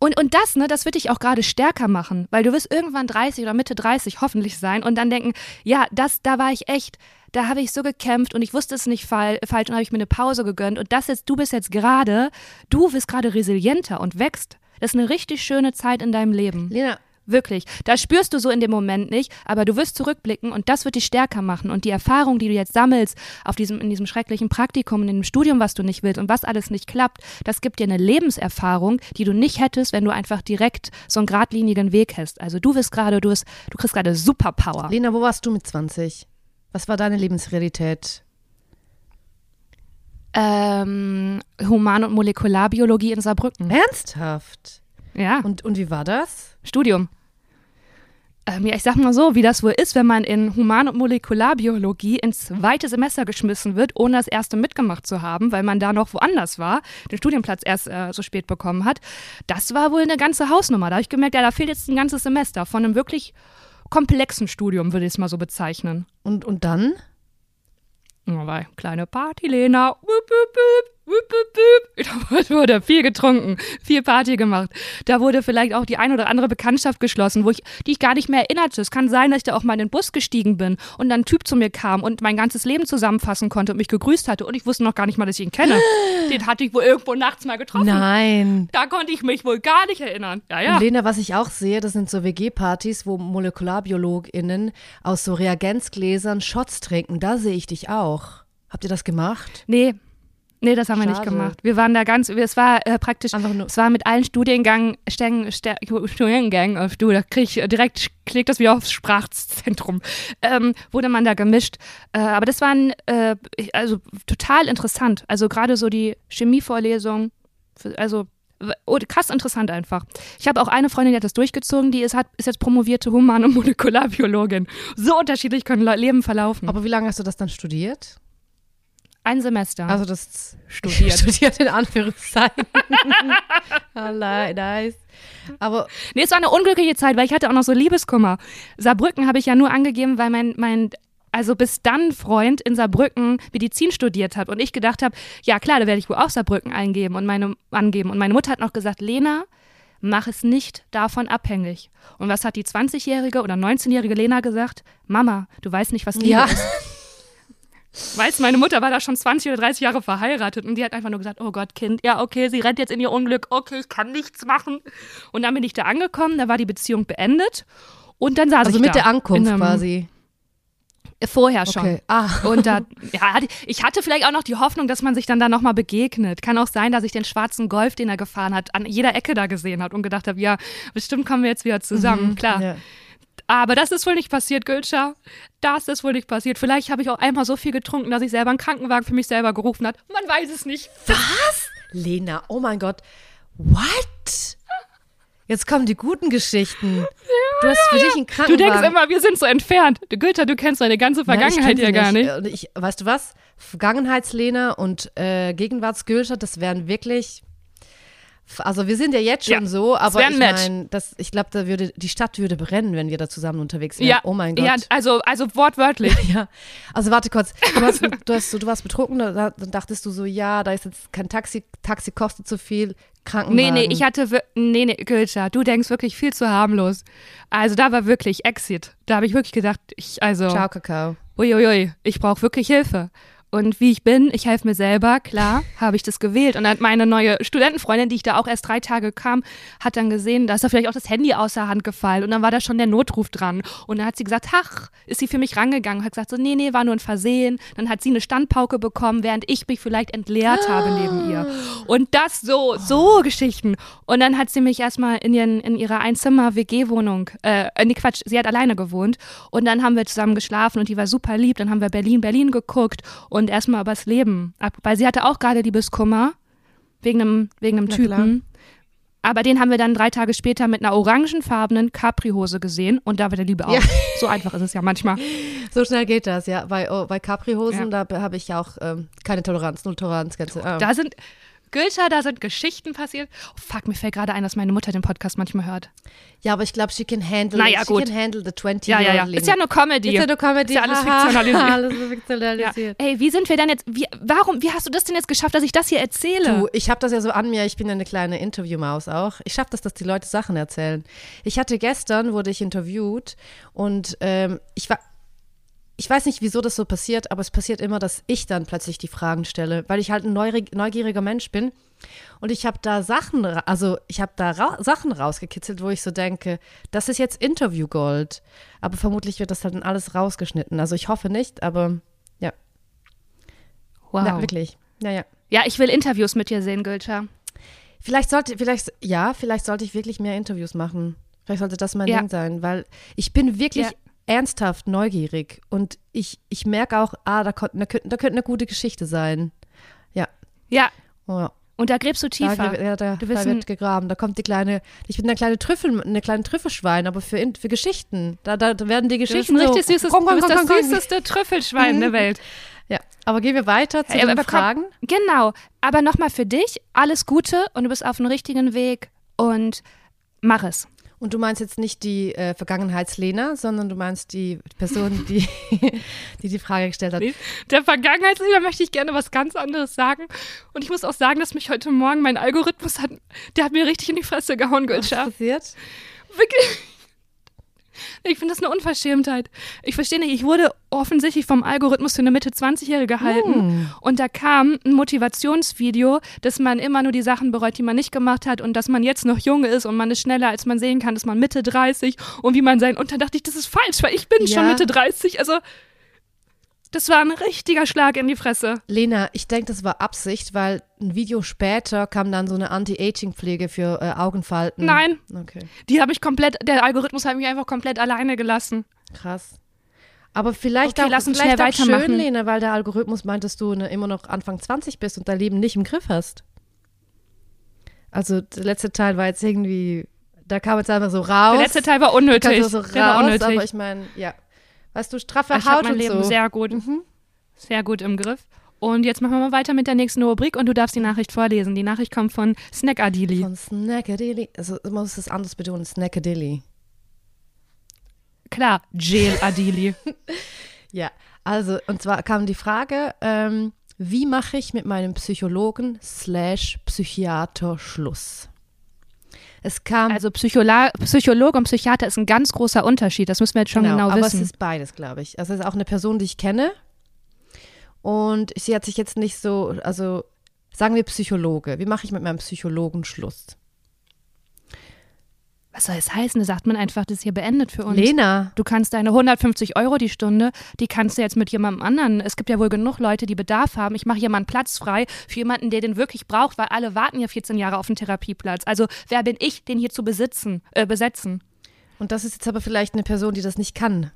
Und, und das, ne, das wird dich auch gerade stärker machen, weil du wirst irgendwann 30 oder Mitte 30 hoffentlich sein und dann denken, ja, das, da war ich echt, da habe ich so gekämpft und ich wusste es nicht falsch und habe ich mir eine Pause gegönnt und das jetzt, du bist jetzt gerade, du wirst gerade resilienter und wächst. Das ist eine richtig schöne Zeit in deinem Leben. Lena, Wirklich. Das spürst du so in dem Moment nicht, aber du wirst zurückblicken und das wird dich stärker machen. Und die Erfahrung, die du jetzt sammelst auf diesem, in diesem schrecklichen Praktikum, in dem Studium, was du nicht willst und was alles nicht klappt, das gibt dir eine Lebenserfahrung, die du nicht hättest, wenn du einfach direkt so einen geradlinigen Weg hast. Also du wirst gerade, du, du kriegst gerade Superpower. Lena, wo warst du mit 20? Was war deine Lebensrealität? Ähm, Human- und Molekularbiologie in Saarbrücken. Ernsthaft? Ja, Und, und wie war das? Studium. Ähm, ja, ich sag mal so, wie das wohl ist, wenn man in Human- und Molekularbiologie ins zweite Semester geschmissen wird, ohne das erste mitgemacht zu haben, weil man da noch woanders war, den Studienplatz erst äh, so spät bekommen hat. Das war wohl eine ganze Hausnummer. Da habe ich gemerkt, ja, da fehlt jetzt ein ganzes Semester von einem wirklich komplexen Studium, würde ich es mal so bezeichnen. Und, und dann? War kleine Party, Lena. Wup, wup, wup, wup, wup, wup. Da wurde viel getrunken, viel Party gemacht. Da wurde vielleicht auch die ein oder andere Bekanntschaft geschlossen, wo ich, die ich gar nicht mehr erinnerte. Es kann sein, dass ich da auch mal in den Bus gestiegen bin und dann ein Typ zu mir kam und mein ganzes Leben zusammenfassen konnte und mich gegrüßt hatte und ich wusste noch gar nicht mal, dass ich ihn kenne. Den hatte ich wohl irgendwo nachts mal getroffen. Nein. Da konnte ich mich wohl gar nicht erinnern. Ja, ja. Und Lena, was ich auch sehe, das sind so WG-Partys, wo MolekularbiologInnen aus so Reagenzgläsern Shots trinken. Da sehe ich dich auch. Habt ihr das gemacht? Nee. Nee, das haben wir nicht Schade. gemacht. Wir waren da ganz, es war äh, praktisch, es war mit allen Ster, Studiengängen, auf du, da krieg ich äh, direkt, klickt das wieder aufs Sprachzentrum, ähm, wurde man da gemischt. Äh, aber das waren, äh, also total interessant. Also gerade so die Chemievorlesung, also oh, krass interessant einfach. Ich habe auch eine Freundin, die hat das durchgezogen, die ist, hat, ist jetzt promovierte Human- und Molekularbiologin. So unterschiedlich können Le- Leben verlaufen. Aber wie lange hast du das dann studiert? Ein Semester. Also das Studiert. studiert in Anführungszeichen. li- nice. Aber Nee, es war eine unglückliche Zeit, weil ich hatte auch noch so Liebeskummer. Saarbrücken habe ich ja nur angegeben, weil mein, mein also bis dann Freund in Saarbrücken Medizin studiert hat und ich gedacht habe, ja klar, da werde ich wohl auch Saarbrücken eingeben und meine angeben. Und meine Mutter hat noch gesagt, Lena, mach es nicht davon abhängig. Und was hat die 20-jährige oder 19-jährige Lena gesagt? Mama, du weißt nicht, was Liebe ja, ist. Weißt, meine Mutter war da schon 20 oder 30 Jahre verheiratet und die hat einfach nur gesagt, oh Gott, Kind, ja, okay, sie rennt jetzt in ihr Unglück, okay, ich kann nichts machen. Und dann bin ich da angekommen, da war die Beziehung beendet und dann saß also ich mit da der Ankunft in einem- quasi. Vorher schon. Okay. Ah. Und da, ja, ich hatte vielleicht auch noch die Hoffnung, dass man sich dann da nochmal begegnet. Kann auch sein, dass ich den schwarzen Golf, den er gefahren hat, an jeder Ecke da gesehen habe und gedacht habe, ja, bestimmt kommen wir jetzt wieder zusammen, klar. Mhm. Ja. Aber das ist wohl nicht passiert, Gülscha. Das ist wohl nicht passiert. Vielleicht habe ich auch einmal so viel getrunken, dass ich selber einen Krankenwagen für mich selber gerufen hat. Man weiß es nicht. Lena, oh mein Gott. What? Jetzt kommen die guten Geschichten. Du hast für dich einen Du Krankenwagen. denkst immer, wir sind so entfernt. Du, Gülscha, du kennst deine ganze Vergangenheit ja gar nicht. Und ich, weißt du was? Vergangenheitslena und äh, Gegenwartsgülscher, das wären wirklich. Also wir sind ja jetzt schon Ja, so, aber ich meine, ich glaube, da würde die Stadt würde brennen, wenn wir da zusammen unterwegs wären. Ja, oh mein Gott. Ja, also, also wortwörtlich. Ja, also warte kurz. Du, hast, du, hast, du warst betrunken, da, dann dachtest du so, ja, da ist jetzt kein Taxi, Taxi kostet zu viel, Krankenwagen. Nee, nee, ich hatte, nee, nee, Gülscha, du denkst wirklich viel zu harmlos. Also da war wirklich Exit. Da habe ich wirklich gedacht, ich, also, Ciao, Kakao. uiuiui, ich brauche wirklich Hilfe. Und wie ich bin, ich helfe mir selber, klar, habe ich das gewählt. Und dann hat meine neue Studentenfreundin, die ich da auch erst drei Tage kam, hat dann gesehen, da ist da vielleicht auch das Handy außer Hand gefallen. Und dann war da schon der Notruf dran. Und dann hat sie gesagt, ach, ist sie für mich rangegangen. Hat gesagt so, nee, nee, war nur ein Versehen. Dann hat sie eine Standpauke bekommen, während ich mich vielleicht entleert habe neben ihr. Und das so, so Geschichten. Und dann hat sie mich erstmal in, ihren, in ihrer Einzimmer-WG-Wohnung, äh, nee, Quatsch, sie hat alleine gewohnt. Und dann haben wir zusammen geschlafen und die war super lieb. Dann haben wir Berlin, Berlin geguckt und erstmal übers Leben. ab- Weil sie hatte auch gerade Liebeskummer wegen einem, wegen einem Typen. Aber den haben wir dann drei Tage später mit einer orangefarbenen Capri-Hose gesehen und da war der Liebe auch. Ja. So einfach ist es ja manchmal. So schnell geht das, ja. Bei, oh, bei Capri-Hosen, Ja. da habe ich auch ähm, keine Toleranz, null Toleranzgrenze. Ah. Da sind, Gülscha, da sind Geschichten passiert. Oh, fuck, mir fällt gerade ein, dass meine Mutter den Podcast manchmal hört. Ja, aber ich glaube, she can handle Naja, she gut. can handle the 20 Ja, ja, ja. Ist ja nur Comedy. Ist ja nur Comedy. Ist ja alles fiktionalisiert. alles so Ja. fiktionalisiert. Ey, wie sind wir denn jetzt, wie, warum, wie hast du das denn jetzt geschafft, dass ich das hier erzähle? Du, ich habe das ja so an mir, ich bin ja eine kleine Interviewmaus auch. Ich schaffe das, dass die Leute Sachen erzählen. Ich hatte gestern, wurde ich interviewt und ähm, ich war, ich weiß nicht, wieso das so passiert, aber es passiert immer, dass ich dann plötzlich die Fragen stelle, weil ich halt ein neugieriger Mensch bin. Und ich habe da Sachen, also ich habe da ra Sachen rausgekitzelt, wo ich so denke, das ist jetzt Interviewgold. Aber vermutlich wird das halt dann alles rausgeschnitten. Also ich hoffe nicht, aber ja, wow. ja wirklich. Ja, ja. Ja, ich will Interviews mit dir sehen, Gülscha. Vielleicht sollte, vielleicht, ja, vielleicht sollte ich wirklich mehr Interviews machen. Vielleicht sollte das mein Ja. Ding sein, weil ich bin wirklich Ja. Ernsthaft neugierig und ich, ich merke auch, ah, da, da, könnte, da könnte eine gute Geschichte sein. Ja. Ja, Oh, ja. und da gräbst du Da, tiefer. ja, da, Du da wird gegraben. Da kommt die kleine, ich bin eine kleine Trüffel, eine kleine Trüffelschwein, aber für, für Geschichten. Da, da werden die Du bist Geschichten ein richtig so, süßes, komm, komm, du bist komm, das süßeste Trüffelschwein der Welt. Ja, aber gehen wir weiter zu Hey, den aber komm- Fragen. Genau, aber nochmal für dich, alles Gute und du bist auf dem richtigen Weg und mach es. Und du meinst jetzt nicht die äh, Vergangenheitslena, sondern du meinst die Person, die die, die Frage gestellt hat. Der Vergangenheitslieder möchte ich gerne was ganz anderes sagen. Und ich muss auch sagen, dass mich heute Morgen mein Algorithmus hat, der hat mir richtig in die Fresse gehauen, Was ist Gülscha. passiert? Wirklich. Ich finde das eine Unverschämtheit. Ich verstehe nicht, ich wurde offensichtlich vom Algorithmus für eine Mitte 20-Jährige gehalten. Hm. Und da kam ein Motivationsvideo, dass man immer nur die Sachen bereut, die man nicht gemacht hat und dass man jetzt noch jung ist und man ist schneller, als man sehen kann, dass man Mitte 30 und wie man sein. Und dann dachte ich, das ist falsch, weil ich bin schon Ja. Mitte 30. Also, das war ein richtiger Schlag in die Fresse. Lena, ich denke, das war Absicht, weil ein Video später kam dann so eine Anti-Aging-Pflege für äh, Augenfalten. Nein, Okay, die habe ich komplett, der Algorithmus hat mich einfach komplett alleine gelassen. krass. Aber vielleicht Okay, auch, lass uns vielleicht auch schön. Lena, weil der Algorithmus meint, dass du ne, immer noch Anfang 20 bist und dein Leben nicht im Griff hast. Also der letzte Teil war jetzt irgendwie, da kam jetzt einfach so raus. Der letzte Teil war unnötig. so der war raus, unnötig. aber ich meine, ja. Weißt du, straffe ich Haut mein und Leben so. sehr gut, Mhm. sehr gut im Griff. Und jetzt machen wir mal weiter mit der nächsten Rubrik und du darfst die Nachricht vorlesen. Die Nachricht kommt von Snack Adili. Von Snackadilly. Also man muss es anders betonen, Snackadilly. Klar, Jail Adili. Ja, also und zwar kam die Frage, ähm, wie mache ich mit meinem Psychologen slash Psychiater Schluss? Es kam Also Psychola Psychologe und Psychiater ist ein ganz großer Unterschied. Das müssen wir jetzt schon genau, aber wissen. es ist beides, glaube ich. Also es ist auch eine Person, die ich kenne und sie hat sich jetzt nicht so, also sagen wir Psychologe. Wie mache ich mit meinem Psychologen Schluss? Was soll es heißen? Da sagt man einfach, das ist hier beendet für uns. Lena, Du kannst deine 150 Euro die Stunde, die kannst du jetzt mit jemandem anderen. Es gibt ja wohl genug Leute, die Bedarf haben. Ich mache hier mal einen Platz frei für jemanden, der den wirklich braucht, weil alle warten ja 14 Jahre auf einen Therapieplatz. Also wer bin ich, den hier zu besitzen, äh, besetzen? und das ist jetzt aber vielleicht eine Person, die das nicht kann.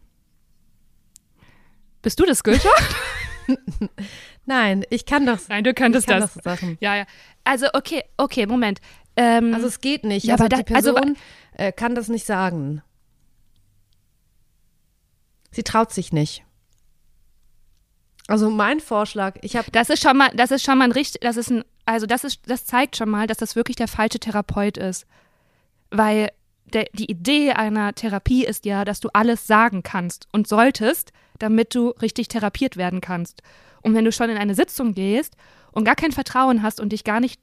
Bist du das, Gülscha? Nein, ich kann das. Nein, du könntest ich kann das. das Sachen. Ja, ja. Also, okay, okay, Moment. Ähm, Also es geht nicht. Ja, also aber die da- also Person äh, kann das nicht sagen. Sie traut sich nicht. Also mein Vorschlag, ich habe das ist schon mal, das ist schon mal ein richtig, das ist ein, also das ist, das zeigt schon mal, dass das wirklich der falsche Therapeut ist. Weil der, die Idee einer Therapie ist ja, dass du alles sagen kannst und solltest, damit du richtig therapiert werden kannst. Und wenn du schon in eine Sitzung gehst und gar kein Vertrauen hast und dich gar nicht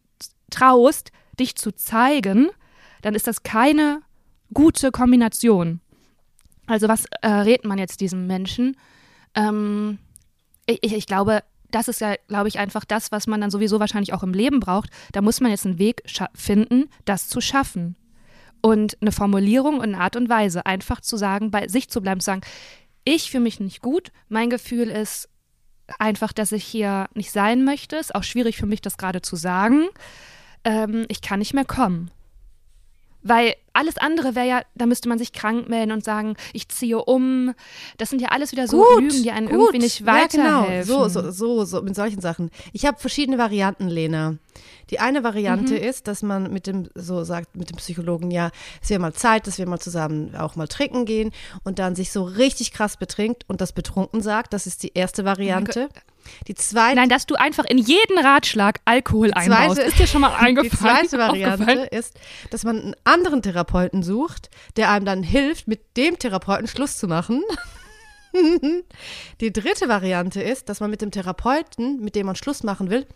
traust, dich zu zeigen, dann ist das keine gute Kombination. Also was äh, rät man jetzt diesem Menschen? Ähm, ich, ich, glaube, das ist ja, glaube ich, einfach das, was man dann sowieso wahrscheinlich auch im Leben braucht. Da muss man jetzt einen Weg finden, das zu schaffen. Und eine Formulierung und eine Art und Weise, einfach zu sagen, bei sich zu bleiben, zu sagen, ich fühle mich nicht gut, mein Gefühl ist einfach, dass ich hier nicht sein möchte. Ist auch schwierig für mich, das gerade zu sagen. Ähm, ich kann nicht mehr kommen. Weil alles andere wäre ja, da müsste man sich krank melden und sagen, ich ziehe um. Das sind ja alles wieder so Gut, Lügen, die einen gut. irgendwie nicht Ja, genau. weiterhelfen. So, so, so, so, mit solchen Sachen. Ich habe verschiedene Varianten, Lena. Die eine Variante Mhm. ist, dass man mit dem, so sagt, mit dem Psychologen, ja, es wäre mal Zeit, dass wir mal zusammen auch mal trinken gehen und dann sich so richtig krass betrinkt und das betrunken sagt. Das ist die erste Variante. Die zweite, Nein, dass du einfach in jeden Ratschlag Alkohol zweite- einbaust. Ist dir schon mal die eingefallen? zweite Variante ist, dass man einen anderen Therapeuten sucht, der einem dann hilft, mit dem Therapeuten Schluss zu machen. Die dritte Variante ist, dass man mit dem Therapeuten, mit dem man Schluss machen will,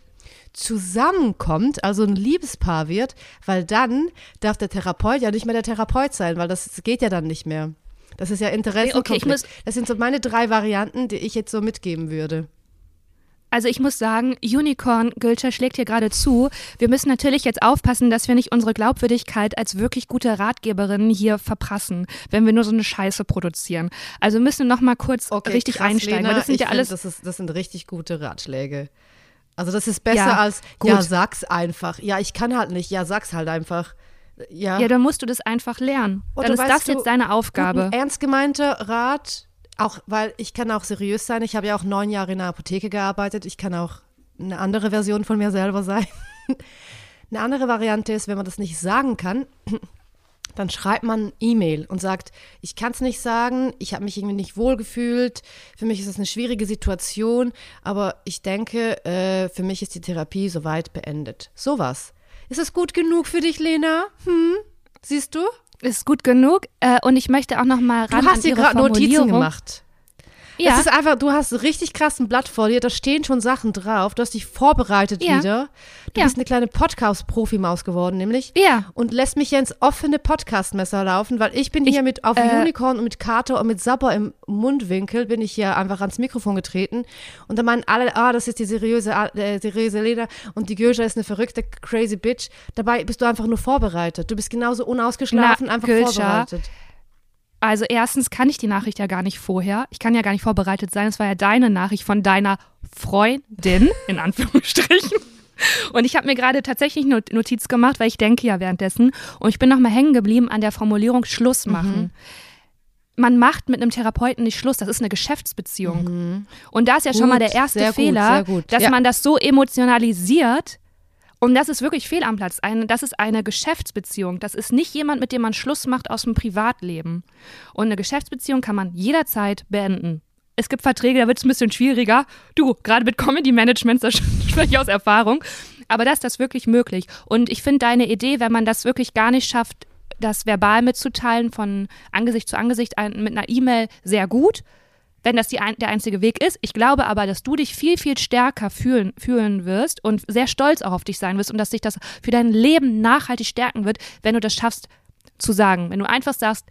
zusammenkommt, also ein Liebespaar wird, weil dann darf der Therapeut ja nicht mehr der Therapeut sein, weil das geht ja dann nicht mehr. Das ist ja Interessenkonflikt. Okay, das sind so meine drei Varianten, die ich jetzt so mitgeben würde. Also ich muss sagen, Unicorn Gülscher schlägt hier gerade zu. Wir müssen natürlich jetzt aufpassen, dass wir nicht unsere Glaubwürdigkeit als wirklich gute Ratgeberinnen hier verprassen, wenn wir nur so eine Scheiße produzieren. Also wir müssen noch mal kurz richtig krass, einsteigen, Lena, weil das sind ja alles Das, ist, das sind richtig gute Ratschläge. Also das ist besser Ja, als, gut. ja, sag's einfach. Ja, ich kann halt nicht. Ja, sag's halt einfach. Ja, Ja, dann musst du das einfach lernen. Und dann ist weißt das jetzt deine Aufgabe. Ernst gemeinter Rat, auch weil ich kann auch seriös sein. Ich habe ja auch neun Jahre in der Apotheke gearbeitet. Ich kann auch eine andere Version von mir selber sein. Eine andere Variante ist, wenn man das nicht sagen kann, dann schreibt man E-Mail und sagt, ich kann es nicht sagen, ich habe mich irgendwie nicht wohlgefühlt, für mich ist es eine schwierige Situation, aber ich denke, äh, für mich ist die Therapie soweit beendet. Sowas. Ist es gut genug für dich, Lena? Hm? Siehst du? Ist gut genug. Äh, und ich möchte auch noch mal Du ran hast an dir gerade Notizen gemacht. Ja. Es ist einfach, du hast richtig krass ein Blatt vor dir, da stehen schon Sachen drauf. Du hast dich vorbereitet Ja. wieder. Du Ja. bist eine kleine Podcast-Profi-Maus geworden, nämlich. Ja. Und lässt mich ja ins offene Podcast-Messer laufen, weil ich bin Ich, hier mit auf äh, Unicorn und mit Kater und mit Sabber im Mundwinkel bin ich hier einfach ans Mikrofon getreten. Und da meinen alle, ah, das ist die seriöse, äh, seriöse Lena und die Gülscha ist eine verrückte, crazy Bitch. Dabei bist du einfach nur vorbereitet. Du bist genauso unausgeschlafen, Na, einfach Gülscha, vorbereitet. Also erstens kann ich die Nachricht ja gar nicht vorher. Ich kann ja gar nicht vorbereitet sein. Es war ja deine Nachricht von deiner Freundin, in Anführungsstrichen. Und ich habe mir gerade tatsächlich Not- Notiz gemacht, weil ich denke ja währenddessen. Und ich bin nochmal hängen geblieben an der Formulierung Schluss machen. Man macht mit einem Therapeuten nicht Schluss, das ist eine Geschäftsbeziehung. Und da ist ja schon mal Gut, der erste gut, Fehler, gut. dass Ja. man das so emotionalisiert, und das ist wirklich fehl am Platz. Ein, das ist eine Geschäftsbeziehung. Das ist nicht jemand, mit dem man Schluss macht aus dem Privatleben. Und eine Geschäftsbeziehung kann man jederzeit beenden. Es gibt Verträge, da wird es ein bisschen schwieriger. Du, gerade mit Comedy-Management, da spreche ich aus Erfahrung. Aber da ist das wirklich möglich. Und ich finde deine Idee, wenn man das wirklich gar nicht schafft, das verbal mitzuteilen, von Angesicht zu Angesicht ein, mit einer E-Mail, sehr gut wenn das ein, der einzige Weg ist. Ich glaube aber, dass du dich viel, viel stärker fühlen, fühlen wirst und sehr stolz auch auf dich sein wirst und dass dich das für dein Leben nachhaltig stärken wird, wenn du das schaffst zu sagen. Wenn du einfach sagst,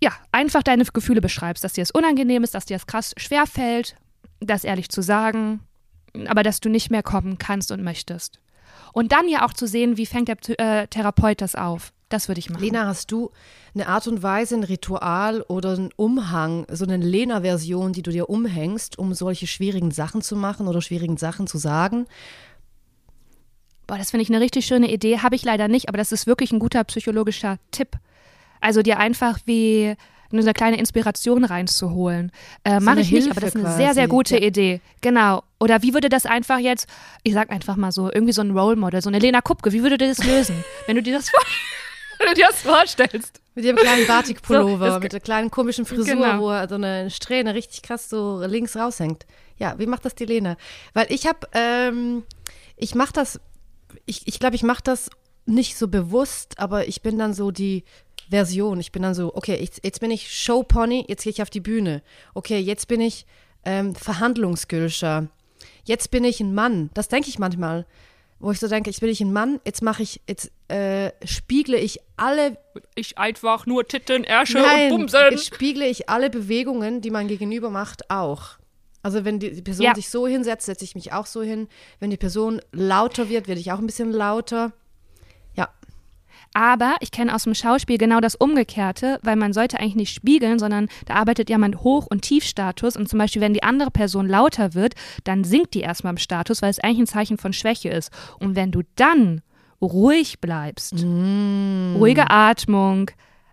ja, einfach deine Gefühle beschreibst, dass dir das unangenehm ist, dass dir das krass schwer fällt, das ehrlich zu sagen, aber dass du nicht mehr kommen kannst und möchtest. Und dann ja auch zu sehen, wie fängt der äh, Therapeut das auf. Das würde ich machen. Lena, hast du eine Art und Weise, ein Ritual oder einen Umhang, so eine Lena-Version, die du dir umhängst, um solche schwierigen Sachen zu machen oder schwierigen Sachen zu sagen? Boah, das finde ich eine richtig schöne Idee. Habe ich leider nicht, aber das ist wirklich ein guter psychologischer Tipp. Also dir einfach wie eine kleine Inspiration reinzuholen. Äh, Mache ich nicht, aber das Hilfe ist eine sehr, sehr quasi. gute Ja. Idee. Genau. Oder wie würde das einfach jetzt, ich sag einfach mal so, irgendwie so ein Role Model, so eine Lena Kupke, wie würde das lösen? wenn du dir das, vor wenn du dir das vorstellst. Mit ihrem kleinen Batikpullover, So, mit der kleinen komischen Frisur, Genau. wo so eine Strähne richtig krass so links raushängt. Ja, wie macht das die Lena? Weil ich habe, ähm, ich mache das, ich ich, glaube, ich mache das nicht so bewusst, aber ich bin dann so die Version. Ich bin dann so, okay, jetzt, jetzt bin ich Showpony, jetzt gehe ich auf die Bühne. Okay, jetzt bin ich ähm, Verhandlungsgülscher. Jetzt bin ich ein Mann. Das denke ich manchmal. Wo ich so denke, jetzt bin ich ein Mann, jetzt mache ich, jetzt äh, spiegle ich alle Ich einfach nur Titten, Ärsche Nein, jetzt spiegle ich alle Bewegungen, die mein Gegenüber macht, auch. Also wenn die die Person Ja. sich so hinsetzt, setze ich mich auch so hin. Wenn die Person lauter wird, werde ich auch ein bisschen lauter. Aber ich kenne aus dem Schauspiel genau das Umgekehrte, weil man sollte eigentlich nicht spiegeln, sondern da arbeitet ja man Hoch- und Tiefstatus. Und zum Beispiel, wenn die andere Person lauter wird, dann sinkt die erstmal im Status, weil es eigentlich ein Zeichen von Schwäche ist. Und wenn du dann ruhig bleibst, Mm. ruhige Atmung,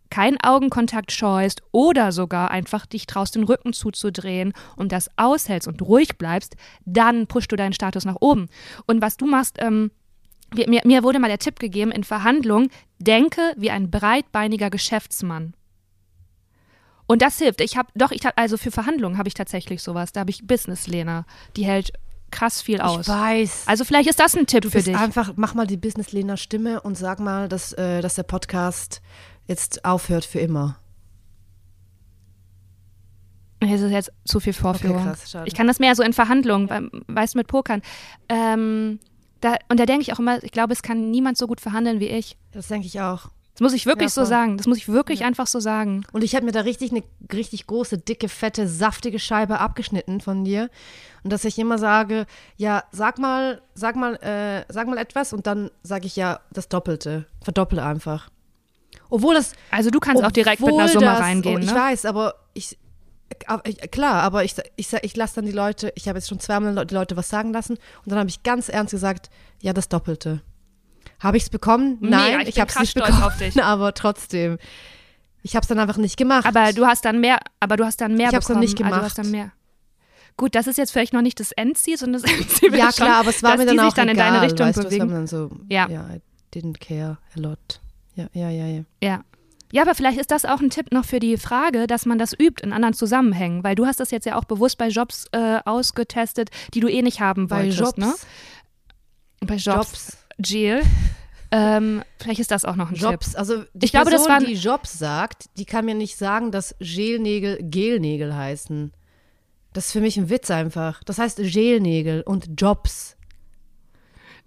keinen Augenkontakt scheust oder sogar einfach dich traust, den Rücken zuzudrehen und das aushältst und ruhig bleibst, dann pushst du deinen Status nach oben. Und was du machst, ähm, mir, mir wurde mal der Tipp gegeben in Verhandlungen, denke wie ein breitbeiniger Geschäftsmann. Und das hilft. Ich habe doch, ich hab, also für Verhandlungen habe ich tatsächlich sowas. Da habe ich Business Lena, die hält krass viel aus. Ich weiß. Also vielleicht ist das ein Tipp du für dich. einfach, mach mal die Business Lena Stimme und sag mal, dass, äh, dass der Podcast jetzt aufhört für immer. Es ist jetzt zu viel Vorführung. Okay, krass. Ich kann das mehr so in Verhandlungen, beim, weißt du, mit Pokern. Ähm, da, und da denke ich auch immer, ich glaube, es kann niemand so gut verhandeln wie ich. Das denke ich auch. Das muss ich wirklich Ja, so sagen. Das muss ich wirklich einfach so sagen. Und ich habe mir da richtig eine richtig große, dicke, fette, saftige Scheibe abgeschnitten von dir. Und dass ich immer sage, ja, sag mal, sag mal, äh, sag mal etwas und dann sage ich ja das Doppelte. Verdoppel einfach. Obwohl das. Also du kannst auch direkt mit einer Summe das, reingehen, oh, Ich ne? weiß, aber klar, aber ich, ich, ich lasse dann die Leute, ich habe jetzt schon zweimal die Leute was sagen lassen und dann habe ich ganz ernst gesagt, ja, das Doppelte. Habe ich es bekommen? Mega, Nein, ich ich, habe es nicht stolz bekommen. auf dich. Aber trotzdem. Ich habe es dann einfach nicht gemacht. Aber du hast dann mehr, aber du hast dann mehr Ich hab's noch bekommen. nicht Also du hast gemacht. dann mehr. Gut, das ist jetzt vielleicht noch nicht das Endziel, sondern das Endziel ja, ist schon, klar, aber es war mir dann auch dann in egal, deine Richtung weißt du, es war bewegen. mir dann so, Ja. ja, I didn't care a lot. Ja, ja, ja, ja. Ja. Ja, aber vielleicht ist das auch ein Tipp noch für die Frage, dass man das übt in anderen Zusammenhängen, weil du hast das jetzt ja auch bewusst bei Jobs äh, ausgetestet, die du eh nicht haben Bei wolltest, Jobs, ne? Bei Jobs. Jobs, Jill. ähm, vielleicht ist das auch noch ein Jobs. Also die Ich glaube, das Person, waren- die Jobs sagt, die kann mir nicht sagen, dass Gelnägel Gelnägel heißen. Das ist für mich ein Witz einfach. Das heißt Gelnägel und Jobs.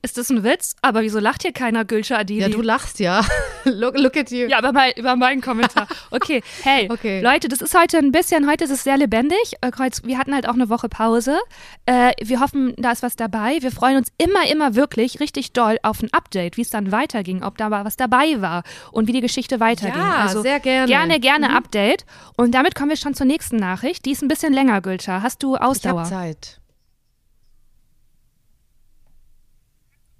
Ist das ein Witz? Aber wieso lacht hier keiner, Gülscha Adili? Ja, du lachst ja. look, look at you. Ja, aber mal über meinen Kommentar. Okay, hey, Okay. Leute, das ist heute ein bisschen, heute ist es sehr lebendig. Äh, wir hatten halt auch eine Woche Pause. Äh, wir hoffen, da ist was dabei. Wir freuen uns immer, immer wirklich richtig doll auf ein Update, wie es dann weiterging, ob da was dabei war und wie die Geschichte weiterging. Ja, also sehr gerne. Gerne, gerne Update. Und damit kommen wir schon zur nächsten Nachricht. Die ist ein bisschen länger, Gülscha. Hast du Ich habe Ausdauer? Zeit.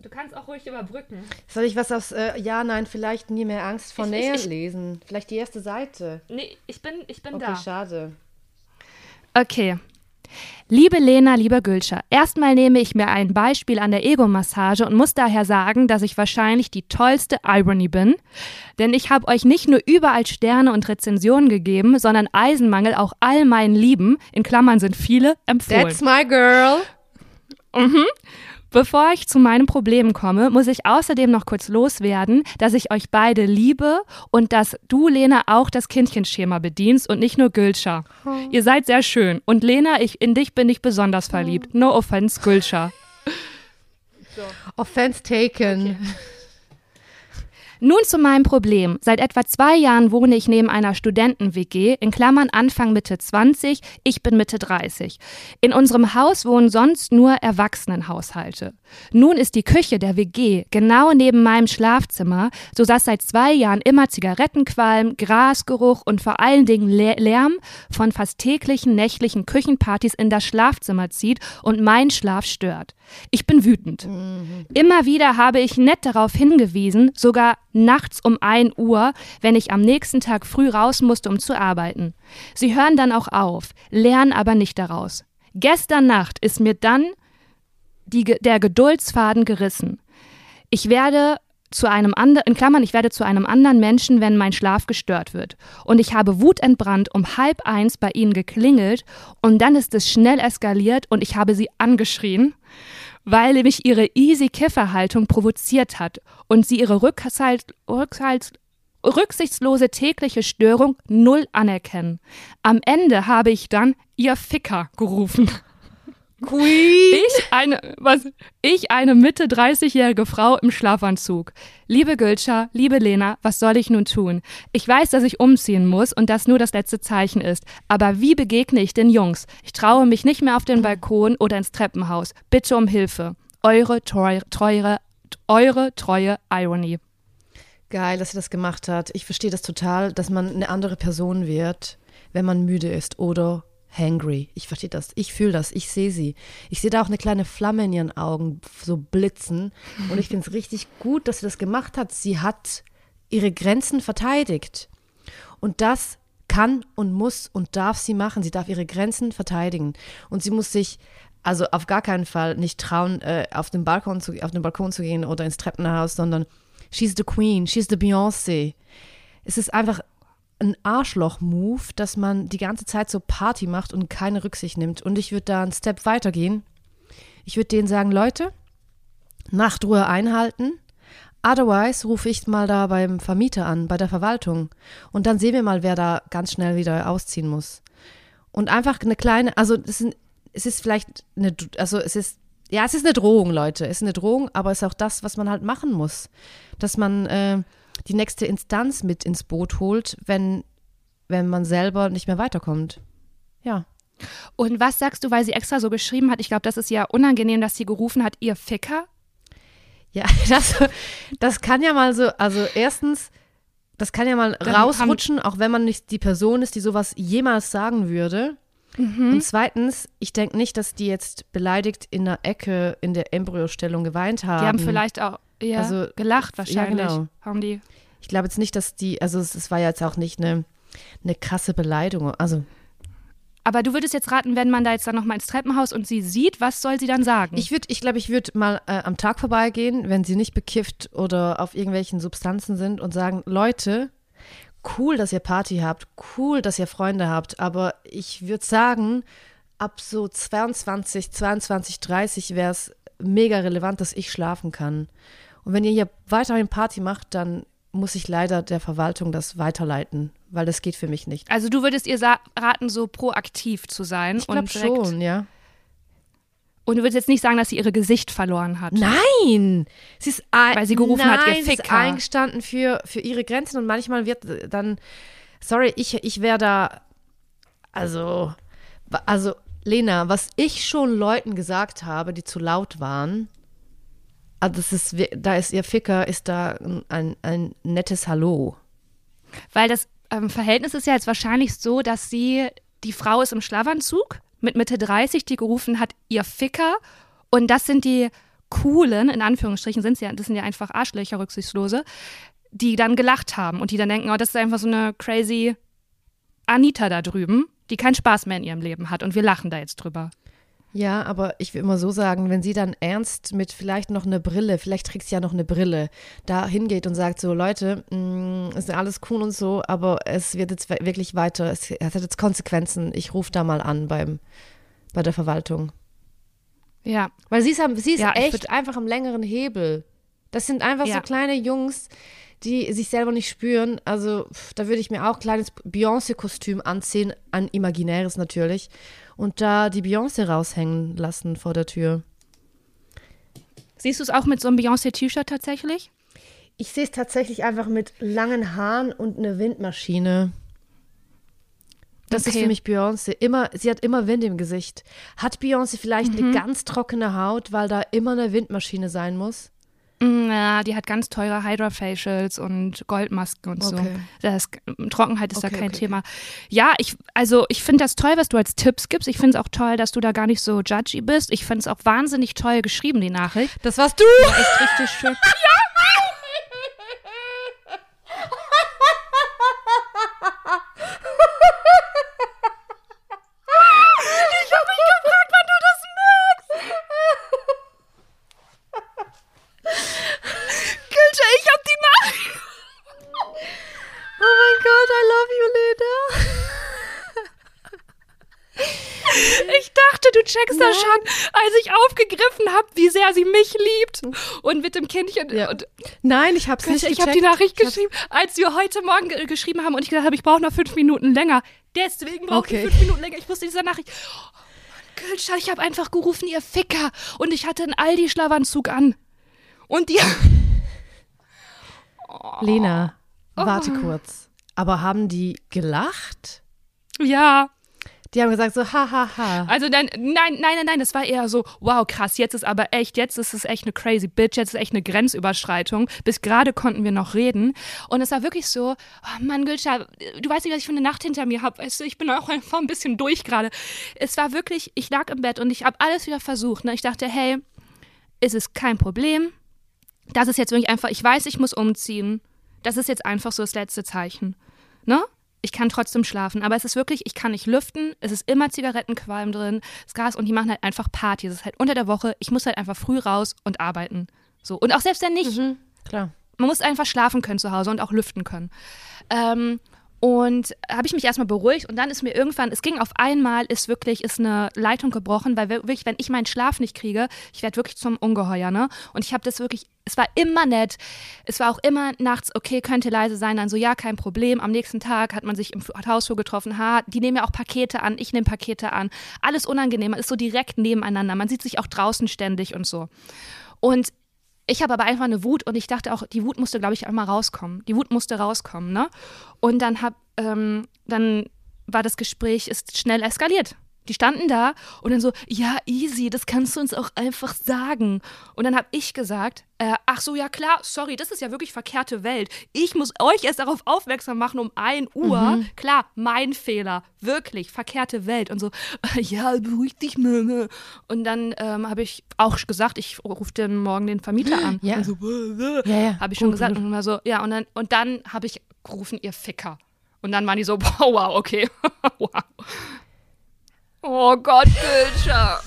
Du kannst auch ruhig überbrücken. Soll ich was aus äh, Ja, nein, vielleicht nie mehr Angst vor Nähe lesen? Vielleicht die erste Seite. Nee, ich bin, ich bin Okay, schade. Okay. Liebe Lena, lieber Gülscher, erstmal nehme ich mir ein Beispiel an der Ego-Massage und muss daher sagen, dass ich wahrscheinlich die tollste Irony bin. Denn ich habe euch nicht nur überall Sterne und Rezensionen gegeben, sondern Eisenmangel auch all meinen Lieben, in Klammern sind viele, empfohlen. That's my girl. Bevor ich zu meinen Problemen komme, muss ich außerdem noch kurz loswerden, dass ich euch beide liebe und dass du, Lena, auch das Kindchenschema bedienst und nicht nur Gülscha. Ihr seid sehr schön. Und Lena, ich, in dich bin ich besonders verliebt. No offense, Gülscha. Offense taken. Nun zu meinem Problem. Seit etwa zwei Jahren wohne ich neben einer Studenten-WG, in Klammern Anfang Mitte 20, ich bin Mitte 30. In unserem Haus wohnen sonst nur Erwachsenenhaushalte. Nun ist die Küche der WG genau neben meinem Schlafzimmer, sodass seit zwei Jahren immer Zigarettenqualm, Grasgeruch und vor allen Dingen Lär- Lärm von fast täglichen nächtlichen Küchenpartys in das Schlafzimmer zieht und meinen Schlaf stört. Ich bin wütend. Immer wieder habe ich nett darauf hingewiesen, sogar nachts um 1 Uhr, wenn ich am nächsten Tag früh raus musste, um zu arbeiten. Sie hören dann auch auf, lernen aber nicht daraus. Gestern Nacht ist mir dann die, der Geduldsfaden gerissen. Ich werde zu einem anderen, in Klammern, ich werde zu einem anderen Menschen, wenn mein Schlaf gestört wird. Und ich habe wutentbrannt um halb eins bei ihnen geklingelt und dann ist es schnell eskaliert und ich habe sie angeschrien, weil mich ihre easy Kifferhaltung provoziert hat und sie ihre Rückhalt, Rückhalt, rücksichtslose tägliche Störung null anerkennen. Am Ende habe ich dann ihr Ficker gerufen. Queen. Ich eine, was, ich eine Mitte 30-jährige Frau im Schlafanzug. Liebe Gülscha, liebe Lena, was soll ich nun tun? Ich weiß, dass ich umziehen muss und das nur das letzte Zeichen ist. Aber wie begegne ich den Jungs? Ich traue mich nicht mehr auf den Balkon oder ins Treppenhaus. Bitte um Hilfe. Eure treue, treue, eure treue Irony. Geil, dass sie das gemacht hat. Ich verstehe das total, dass man eine andere Person wird, wenn man müde ist oder hangry. Ich verstehe das. Ich fühle das. Ich sehe sie. Ich sehe da auch eine kleine Flamme in ihren Augen, so blitzen. Und ich finde es richtig gut, dass sie das gemacht hat. Sie hat ihre Grenzen verteidigt. Und das kann und muss und darf sie machen. Sie darf ihre Grenzen verteidigen. Und sie muss sich also auf gar keinen Fall nicht trauen, äh, auf, den Balkon zu, auf den Balkon zu gehen oder ins Treppenhaus, sondern she's the queen, she's the Beyoncé. Es ist einfach ein Arschloch-Move, dass man die ganze Zeit so Party macht und keine Rücksicht nimmt. Und ich würde da einen Step weitergehen. Ich würde denen sagen, Leute, Nachtruhe einhalten. Otherwise rufe ich mal da beim Vermieter an, bei der Verwaltung. Und dann sehen wir mal, wer da ganz schnell wieder ausziehen muss. Und einfach eine kleine, also es ist, es ist vielleicht eine, also es ist, ja, es ist eine Drohung, Leute. Es ist eine Drohung, aber es ist auch das, was man halt machen muss. Dass man äh, die nächste Instanz mit ins Boot holt, wenn, wenn man selber nicht mehr weiterkommt. Ja. Und was sagst du, weil sie extra so geschrieben hat? Ich glaube, das ist ja unangenehm, dass sie gerufen hat, ihr Ficker. Ja, das, das kann ja mal so, also erstens, das kann ja mal Dann rausrutschen, auch wenn man nicht die Person ist, die sowas jemals sagen würde. Mhm. Und zweitens, ich denke nicht, dass die jetzt beleidigt in der Ecke in der Embryostellung geweint haben. Die haben vielleicht auch ja, also, gelacht wahrscheinlich. Ja, genau. Haben die. Ich glaube jetzt nicht, dass die, also es, es war ja jetzt auch nicht eine, eine krasse Beleidigung. Also aber du würdest jetzt raten, wenn man da jetzt dann nochmal ins Treppenhaus und sie sieht, was soll sie dann sagen? Ich würde, ich glaube, ich würde mal äh, am Tag vorbeigehen, wenn sie nicht bekifft oder auf irgendwelchen Substanzen sind und sagen, Leute, cool, dass ihr Party habt, cool, dass ihr Freunde habt, aber ich würde sagen, ab so 22, 22, 30 wäre es mega relevant, dass ich schlafen kann. Und wenn ihr hier weiterhin Party macht, dann muss ich leider der Verwaltung das weiterleiten, weil das geht für mich nicht. Also du würdest ihr raten, so proaktiv zu sein? Ich glaube schon, ja. Und du würdest jetzt nicht sagen, dass sie ihre Gesicht verloren hat? Nein! Sie ist Weil sie gerufen nein, hat, ihr Ficker. Sie ist eingestanden für, für ihre Grenzen und manchmal wird dann, sorry, ich, ich wäre da, also, also Lena, was ich schon Leuten gesagt habe, die zu laut waren, also das ist, da ist ihr Ficker, ist da ein, ein nettes Hallo. Weil das ähm, Verhältnis ist ja jetzt wahrscheinlich so, dass sie, die Frau ist im Schlafanzug mit Mitte 30, die gerufen hat, ihr Ficker. Und das sind die coolen, in Anführungsstrichen sind sie ja, das sind ja einfach Arschlöcher, rücksichtslose, die dann gelacht haben und die dann denken, oh, das ist einfach so eine crazy Anita da drüben, die keinen Spaß mehr in ihrem Leben hat und wir lachen da jetzt drüber. Ja, aber ich will immer so sagen, wenn sie dann ernst mit vielleicht noch eine Brille, vielleicht trägt sie ja noch eine Brille, da hingeht und sagt so, Leute, mh, mm, ist alles cool und so, aber es wird jetzt wirklich weiter, es, es hat jetzt Konsequenzen. Ich rufe da mal an beim, bei der Verwaltung. Ja. Weil sie ist, sie ist ja, echt einfach am längeren Hebel. Das sind einfach ja. so kleine Jungs, die sich selber nicht spüren. Also da würde ich mir auch ein kleines Beyoncé-Kostüm anziehen, ein imaginäres natürlich und da die Beyoncé raushängen lassen vor der Tür. Siehst du es auch mit so einem Beyoncé-T-Shirt tatsächlich? Ich sehe es tatsächlich einfach mit langen Haaren und einer Windmaschine. Das okay. ist für mich Beyoncé. Immer, sie hat immer Wind im Gesicht. Hat Beyoncé vielleicht mhm. eine ganz trockene Haut, weil da immer eine Windmaschine sein muss? Mm, ja, die hat ganz teure Hydra-Facials und Goldmasken und okay. so. Das, Trockenheit ist okay, da kein okay. Thema. Ja, ich, also ich finde das toll, was du als Tipps gibst. Ich finde es auch toll, dass du da gar nicht so judgy bist. Ich finde es auch wahnsinnig toll geschrieben, die Nachricht. Das warst du! Ja, echt richtig schön. ja! Das schon, als ich aufgegriffen habe, wie sehr sie mich liebt und mit dem Kindchen. Ja. Und, Nein, ich habe es nicht Ich habe die Nachricht geschrieben, als wir heute Morgen ge geschrieben haben und ich gesagt habe, ich brauche noch fünf Minuten länger. Deswegen brauche okay. ich fünf Minuten länger. Ich wusste dieser Nachricht. Oh, ich habe einfach gerufen, ihr Ficker. Und ich hatte einen Aldi-Schlafanzug an. Und die. Oh. Lena, warte oh. kurz. Aber haben die gelacht? Ja. Die haben gesagt so, ha, ha, ha. Also dann, nein, nein, nein, nein, das war eher so, wow, krass, jetzt ist aber echt, jetzt ist es echt eine crazy bitch, jetzt ist echt eine Grenzüberschreitung. Bis gerade konnten wir noch reden. Und es war wirklich so, oh Mann, Gülscha, du weißt nicht, was ich für eine Nacht hinter mir habe. Weißt du, ich bin auch einfach ein bisschen durch gerade. Es war wirklich, ich lag im Bett und ich habe alles wieder versucht. Ne? Ich dachte, hey, es ist kein Problem. Das ist jetzt wirklich einfach, ich weiß, ich muss umziehen. Das ist jetzt einfach so das letzte Zeichen. Ne? Ich kann trotzdem schlafen. Aber es ist wirklich, ich kann nicht lüften, es ist immer Zigarettenqualm drin, das Gas und die machen halt einfach Party. Es ist halt unter der Woche, ich muss halt einfach früh raus und arbeiten. So. Und auch selbst wenn nicht. Mhm, klar. Man muss einfach schlafen können zu Hause und auch lüften können. Ähm, und habe ich mich erstmal beruhigt und dann ist mir irgendwann, es ging auf einmal, ist wirklich, ist eine Leitung gebrochen, weil wirklich, wenn ich meinen Schlaf nicht kriege, ich werde wirklich zum Ungeheuer, ne? Und ich habe das wirklich, es war immer nett. Es war auch immer nachts, okay, könnte leise sein, dann so, ja, kein Problem. Am nächsten Tag hat man sich im Hausflur getroffen, ha, die nehmen ja auch Pakete an, ich nehme Pakete an. Alles unangenehm, man ist so direkt nebeneinander. Man sieht sich auch draußen ständig und so. Und ich habe aber einfach eine Wut und ich dachte auch, die Wut musste, glaube ich, einmal rauskommen. Die Wut musste rauskommen, ne? Und dann hab, ähm, dann war das Gespräch ist schnell eskaliert. Die standen da und dann so, ja, easy, das kannst du uns auch einfach sagen. Und dann habe ich gesagt, äh, ach so, ja klar, sorry, das ist ja wirklich verkehrte Welt. Ich muss euch erst darauf aufmerksam machen um 1 Uhr. Mhm. Klar, mein Fehler, wirklich, verkehrte Welt. Und so, ja, beruhig dich, Mama. Und dann ähm, habe ich auch gesagt, ich rufe den morgen den Vermieter an. Ja, so, ja, ja. habe ich schon gesagt. Und, so, ja, und dann, und dann habe ich gerufen, ihr Ficker. Und dann waren die so, wow, okay. wow. Oh Gott, Gülscha.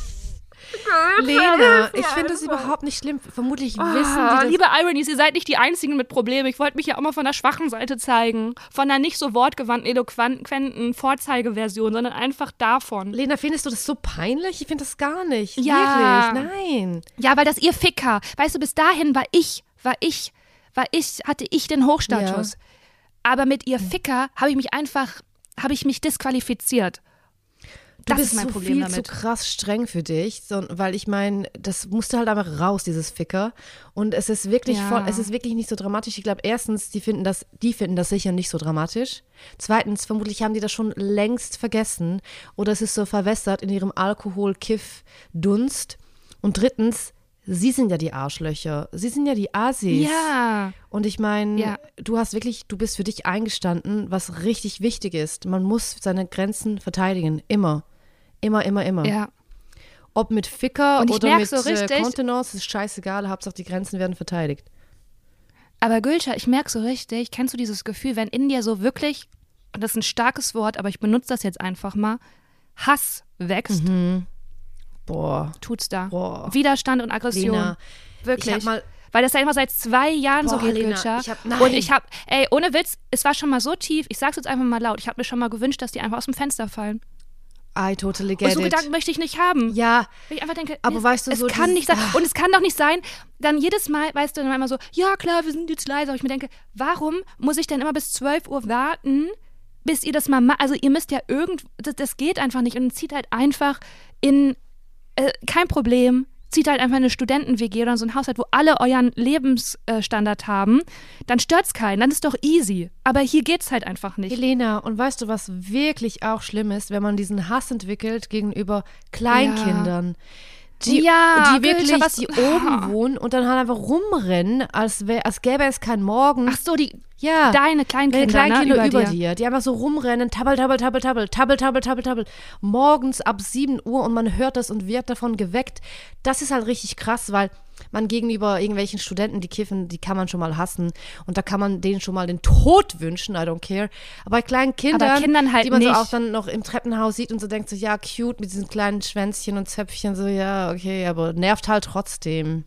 Lena, ich finde das überhaupt nicht schlimm. Vermutlich oh, wissen die das. Liebe Ironies, ihr seid nicht die Einzigen mit Problemen. Ich wollte mich ja auch mal von der schwachen Seite zeigen. Von einer nicht so wortgewandten, eloquenten Vorzeigeversion, sondern einfach davon. Lena, findest du das so peinlich? Ich finde das gar nicht. Ja. Wirklich, nein. Ja, weil das ihr Ficker. Weißt du, bis dahin war ich, war ich, war ich, hatte ich den Hochstatus. Ja. Aber mit ihr Ficker habe ich mich einfach, habe ich mich disqualifiziert. Du das bist ist mein so Problem viel damit. zu krass streng für dich, so, weil ich meine, das musste halt einfach raus, dieses Ficker. Und es ist wirklich ja. voll, es ist wirklich nicht so dramatisch. Ich glaube, erstens, die finden das, die finden das sicher nicht so dramatisch. Zweitens, vermutlich haben die das schon längst vergessen oder es ist so verwässert in ihrem Alkohol-Kiff-Dunst. Und drittens, Sie sind ja die Arschlöcher. Sie sind ja die Asis. Ja. Und ich meine, ja. du hast wirklich, du bist für dich eingestanden, was richtig wichtig ist. Man muss seine Grenzen verteidigen. Immer. Immer, immer, immer. Ja. Ob mit Ficker oder mit so äh, Kontenance, ist scheißegal. Hauptsache die Grenzen werden verteidigt. Aber Gülscha, ich merke so richtig, kennst du dieses Gefühl, wenn in dir so wirklich, und das ist ein starkes Wort, aber ich benutze das jetzt einfach mal, Hass wächst. Mhm. Boah. Tut's da. Boah. Widerstand und Aggression. Lena, wirklich. Ich mal weil das ja immer seit zwei Jahren Boah, so geht, Lena. Ich hab, nein. Und ich habe, ey, ohne Witz, es war schon mal so tief, ich sag's jetzt einfach mal laut, ich habe mir schon mal gewünscht, dass die einfach aus dem Fenster fallen. I totally get und so it. Gedanken möchte ich nicht haben. Ja. Weil ich einfach denke, aber es, weißt du, es so kann nicht sein. Ah. Und es kann doch nicht sein, dann jedes Mal, weißt du, dann immer so, ja klar, wir sind jetzt leise. Aber ich mir denke, warum muss ich denn immer bis 12 Uhr warten, bis ihr das mal macht? Also ihr müsst ja irgend, das, das geht einfach nicht. Und zieht halt einfach in, äh, kein Problem, zieht halt einfach eine Studenten-WG oder so ein Haushalt, wo alle euren Lebensstandard haben, dann stört's keinen, dann ist doch easy. Aber hier geht's halt einfach nicht. Helena, und weißt du, was wirklich auch schlimm ist, wenn man diesen Hass entwickelt gegenüber Kleinkindern? Ja die, ja, die wirklich, was, die oben wohnen und dann halt einfach rumrennen, als, wär, als gäbe es keinen Morgen. Ach so, die, ja, deine Kleinkinder, Kleinkinder ne, über, über dir. Die einfach so rumrennen, tabbel, tabbel, tabbel, tabbel, tabbel, tabbel, tabbel, tabbel, morgens ab 7 Uhr und man hört das und wird davon geweckt. Das ist halt richtig krass, weil man gegenüber irgendwelchen Studenten, die kiffen, die kann man schon mal hassen und da kann man denen schon mal den Tod wünschen, I don't care. Aber bei kleinen Kindern, Kindern halt die man nicht. so auch dann noch im Treppenhaus sieht und so denkt so, ja, cute mit diesen kleinen Schwänzchen und Zöpfchen, so, ja, okay, aber nervt halt trotzdem.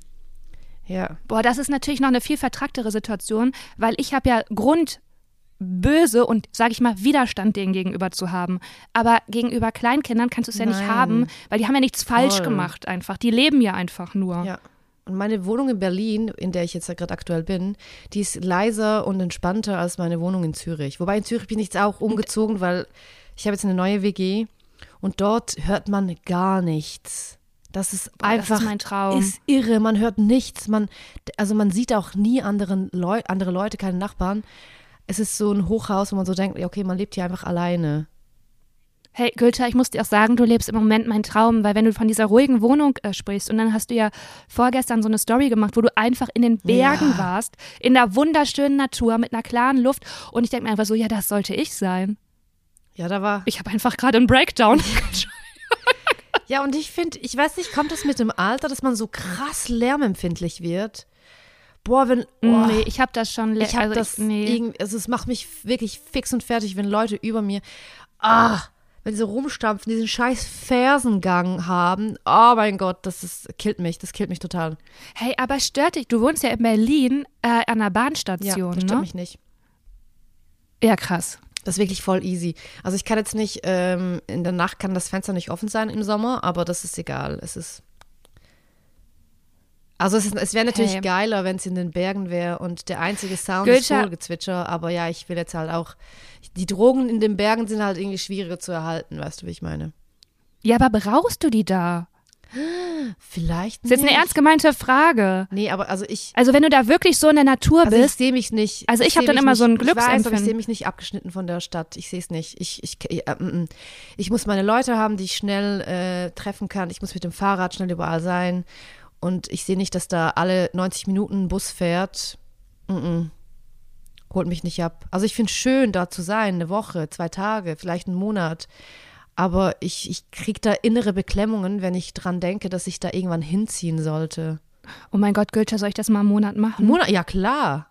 Ja. Boah, das ist natürlich noch eine viel vertracktere Situation, weil ich habe ja Grund böse und, sage ich mal, Widerstand denen gegenüber zu haben. Aber gegenüber Kleinkindern kannst du es ja nicht haben, weil die haben ja nichts falsch Voll. gemacht einfach. Die leben ja einfach nur. Ja. Und meine Wohnung in Berlin, in der ich jetzt ja gerade aktuell bin, die ist leiser und entspannter als meine Wohnung in Zürich. Wobei in Zürich bin ich jetzt auch umgezogen, weil ich habe jetzt eine neue WG und dort hört man gar nichts. Das ist Boah, einfach das ist mein Traum. Ist irre. Man hört nichts. Man, also man sieht auch nie anderen Leu andere Leute, keine Nachbarn. Es ist so ein Hochhaus, wo man so denkt, okay, man lebt hier einfach alleine. Hey, Gülter, ich muss dir auch sagen, du lebst im Moment meinen Traum, weil wenn du von dieser ruhigen Wohnung äh, sprichst und dann hast du ja vorgestern so eine Story gemacht, wo du einfach in den Bergen Ja. warst, in der wunderschönen Natur mit einer klaren Luft und ich denke mir einfach so, ja, das sollte ich sein. Ja, da war. Ich habe einfach gerade einen Breakdown. Ja, und ich finde, ich weiß nicht, kommt das mit dem Alter, dass man so krass lärmempfindlich wird? Boah, wenn. Oh, nee, ich habe das schon. Ich habe also das nee. irgendwie, also es macht mich wirklich fix und fertig, wenn Leute über mir, ah, wenn sie rumstampfen, diesen scheiß Fersengang haben. Oh mein Gott, das ist, killt mich, das killt mich total. Hey, aber stört dich, du wohnst ja in Berlin äh, an einer Ja, Bahnstation, das stört ne? mich nicht. Ja, krass. Das ist wirklich voll easy. Also ich kann jetzt nicht, ähm, in der Nacht kann das Fenster nicht offen sein im Sommer, aber das ist egal. Es ist. Also es, ist- es wäre natürlich Hey. geiler, wenn es in den Bergen wäre und der einzige Sound Gülscha- ist Vogelgezwitscher, aber ja, ich will jetzt halt auch. Die Drogen in den Bergen sind halt irgendwie schwieriger zu erhalten, weißt du, wie ich meine? Ja, aber brauchst du die da? Vielleicht Das ist jetzt eine nicht. ernst gemeinte Frage. Nee, aber also ich. Also wenn du da wirklich so in der Natur Also ich bist, sehe mich nicht. Also ich hab seh dann immer nicht, so ein Ich weiß, aber ich Glücksempfinden. sehe mich nicht abgeschnitten von der Stadt. Ich sehe es nicht. Ich, ich, ich, äh, mm, mm. ich muss meine Leute haben, die ich schnell äh, treffen kann. Ich muss mit dem Fahrrad schnell überall sein. Und ich sehe nicht, dass da alle 90 Minuten ein Bus fährt. Mm -mm. Holt mich nicht ab. Also ich finde es schön, da zu sein, eine Woche, zwei Tage, vielleicht einen Monat. Aber ich, ich kriege da innere Beklemmungen, wenn ich dran denke, dass ich da irgendwann hinziehen sollte. oh mein Gott, Gülscha, soll ich das mal einen Monat machen? Monat, ja klar.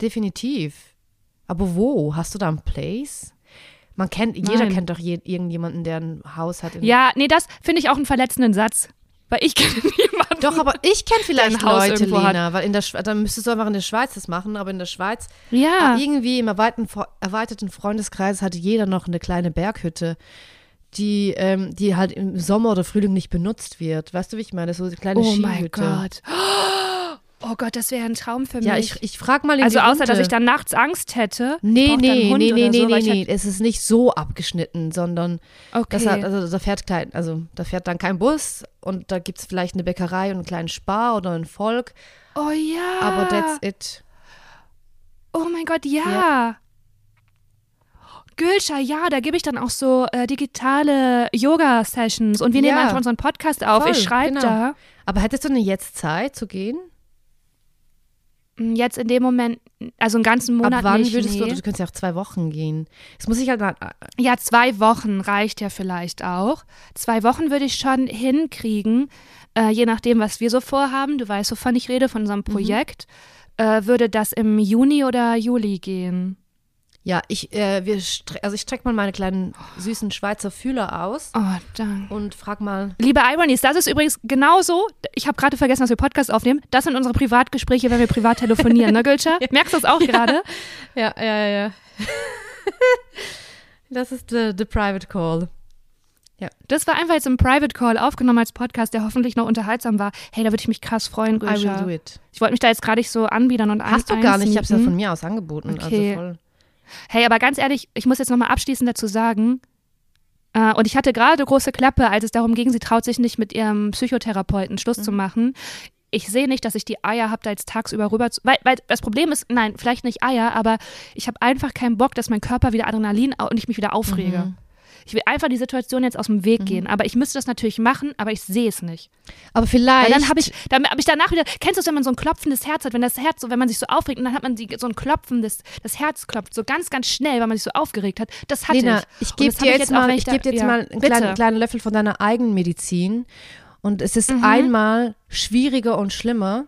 Definitiv. Aber wo? Hast du da einen Place? Man kennt, jeder Nein. kennt doch je, irgendjemanden, der ein Haus hat. In, Ja, nee, das finde ich auch einen verletzenden Satz. Weil ich kenne niemanden. Doch, aber ich kenne vielleicht Leute, irgendwo hat. Lena, weil in der Schweiz, dann müsstest du einfach in der Schweiz das machen, aber in der Schweiz, Ja. ah, irgendwie im erweiterten, Fre- erweiterten Freundeskreis hatte jeder noch eine kleine Berghütte, die, ähm, die halt im Sommer oder Frühling nicht benutzt wird. Weißt du, wie ich meine? So eine kleine Oh mein Skihütte. Gott. Oh Gott, das wäre ein Traum für Ja, mich. ich, ich frage mal in also außer, dass Runde. ich dann nachts Angst hätte. Nee, nee, nee, nee, nee, so, nee, nee. Es ist nicht so abgeschnitten, sondern Halt, okay. hat, also da fährt kein, also da fährt dann kein Bus und da gibt es vielleicht eine Bäckerei und einen kleinen Spar oder ein Volk, oh ja. aber that's it. Oh mein Gott, ja. Ja. Gülscha, ja, da gebe ich dann auch so äh, digitale Yoga-Sessions und wir nehmen Ja. einfach unseren Podcast auf. Voll, ich schreibe genau. da. Aber hättest du denn jetzt Zeit zu gehen? Mm, Jetzt in dem Moment, also einen ganzen Monat Ab wann nicht, würdest nee. du, du könntest ja auch zwei Wochen gehen. Es muss ich halt mal, Ja, zwei Wochen reicht ja vielleicht auch. Zwei Wochen würde ich schon hinkriegen, äh, je nachdem, was wir so vorhaben. Du weißt, wovon ich rede, von Mhm. unserem Projekt. Äh, würde das im Juni oder Juli gehen? Ja, ich, äh, wir, also ich strecke mal meine kleinen süßen Schweizer Fühler aus Oh, danke. und frag mal, Liebe Ironies, das ist übrigens genauso. Ich habe gerade vergessen, dass wir Podcast aufnehmen. Das sind unsere Privatgespräche, wenn wir privat telefonieren, ne, Gülscha? Merkst du das auch gerade? ja, ja, ja. das ist the, the private call. Das war einfach jetzt im Private Call aufgenommen als Podcast, der hoffentlich noch unterhaltsam war. Hey, da würde ich mich krass freuen, I will do it. Ich wollte mich da jetzt gerade nicht so anbiedern und ein- Hast du gar nicht, ich habe es ja von mir aus angeboten. Okay. Also voll. Hey, aber ganz ehrlich, ich muss jetzt nochmal abschließend dazu sagen, äh, und ich hatte gerade große Klappe, als es darum ging, sie traut sich nicht mit ihrem Psychotherapeuten Schluss Mhm. zu machen. Ich sehe nicht, dass ich die Eier habe, da jetzt tagsüber rüber zu. Weil, weil das Problem ist, nein, vielleicht nicht Eier, aber ich habe einfach keinen Bock, dass mein Körper wieder Adrenalin und ich mich wieder aufrege. Mhm. Ich will einfach die Situation jetzt aus dem Weg gehen. Aber ich müsste das natürlich machen, aber ich sehe es nicht. Aber vielleicht. Weil dann habe ich, dann habe ich danach wieder, kennst du es, wenn man so ein klopfendes Herz hat, wenn das Herz so, wenn man sich so aufregt und dann hat man die, so ein klopfendes, das Herz klopft so ganz, ganz schnell, weil man sich so aufgeregt hat. Das hatte Lena, ich. ich gebe hab dir ich jetzt mal, ich da- gebe dir jetzt ja, mal einen kleinen, kleinen Löffel von deiner eigenen Medizin. Und es ist Mhm. einmal schwieriger und schlimmer,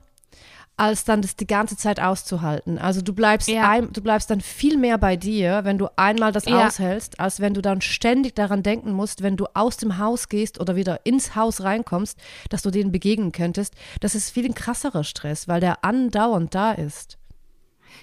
als dann das die ganze Zeit auszuhalten. Also du bleibst, Ja. ein, du bleibst dann viel mehr bei dir, wenn du einmal das Ja. aushältst, als wenn du dann ständig daran denken musst, wenn du aus dem Haus gehst oder wieder ins Haus reinkommst, dass du denen begegnen könntest. Das ist viel ein krasserer Stress, weil der andauernd da ist.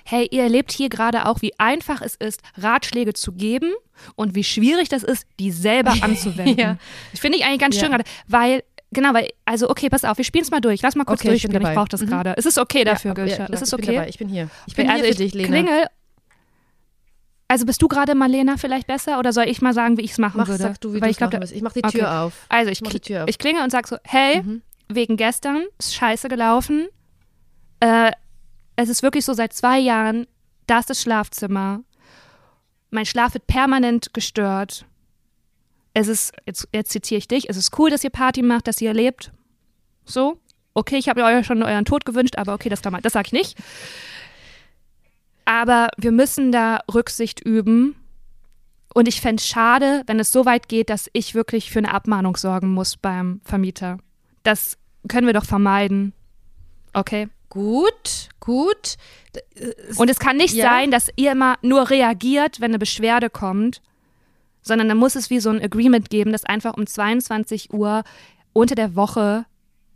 Hey, ihr erlebt hier gerade auch, wie einfach es ist, Ratschläge zu geben und wie schwierig das ist, die selber anzuwenden. Ja. Ich finde ich eigentlich ganz Ja. schön gerade, weil, genau, weil, also okay, pass auf, wir spielen es mal durch. Lass mal kurz Okay, ich durchspielen. Ich, dabei. brauche das Mhm. gerade. Ist es okay dafür, ja, ja, klar, ist es ich bin okay? dabei, ich bin hier. Ich bin also hier ich für dich, Lena. klingel. Also bist du gerade Marlena vielleicht besser oder soll ich mal sagen, wie ich es machen Mach, würde? sag du, wie Weil ich machen willst. Ich mach die okay. Tür auf. also ich, mach die Tür auf. ich klinge und sag so, hey, Mhm. wegen gestern ist scheiße gelaufen. Äh, es ist wirklich so seit zwei Jahren, da ist das Schlafzimmer. Mein Schlaf wird permanent gestört. Es ist, jetzt, jetzt zitiere ich dich, es ist cool, dass ihr Party macht, dass ihr lebt. So. Okay, ich habe euch schon euren Tod gewünscht, aber okay, das, das sage ich nicht. Aber wir müssen da Rücksicht üben. Und ich fände es schade, wenn es so weit geht, dass ich wirklich für eine Abmahnung sorgen muss beim Vermieter. Das können wir doch vermeiden. Okay. Gut, gut. Und es kann nicht ja. sein, dass ihr immer nur reagiert, wenn eine Beschwerde kommt, sondern da muss es wie so ein Agreement geben, dass einfach um 22 Uhr unter der Woche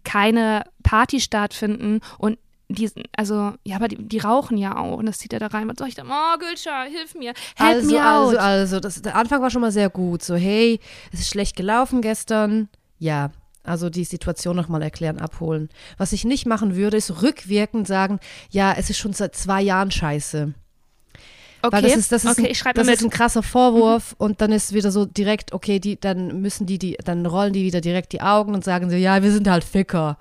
keine Party stattfinden und die, also, ja, aber die, die, rauchen ja auch und das zieht er da rein. Was soll ich da? Oh, Gülscha, hilf mir. Help also, out. Also, also, das, der Anfang war schon mal sehr gut. So, hey, es ist schlecht gelaufen gestern. Ja, also die Situation nochmal erklären, abholen. Was ich nicht machen würde, ist rückwirkend sagen, ja, es ist schon seit zwei Jahren scheiße. Okay, Weil das ist, das ist, okay, ein, das ist ein krasser Vorwurf mhm. und dann ist wieder so direkt, okay, die, dann müssen die, die, dann rollen die wieder direkt die Augen und sagen so, ja, wir sind halt Ficker.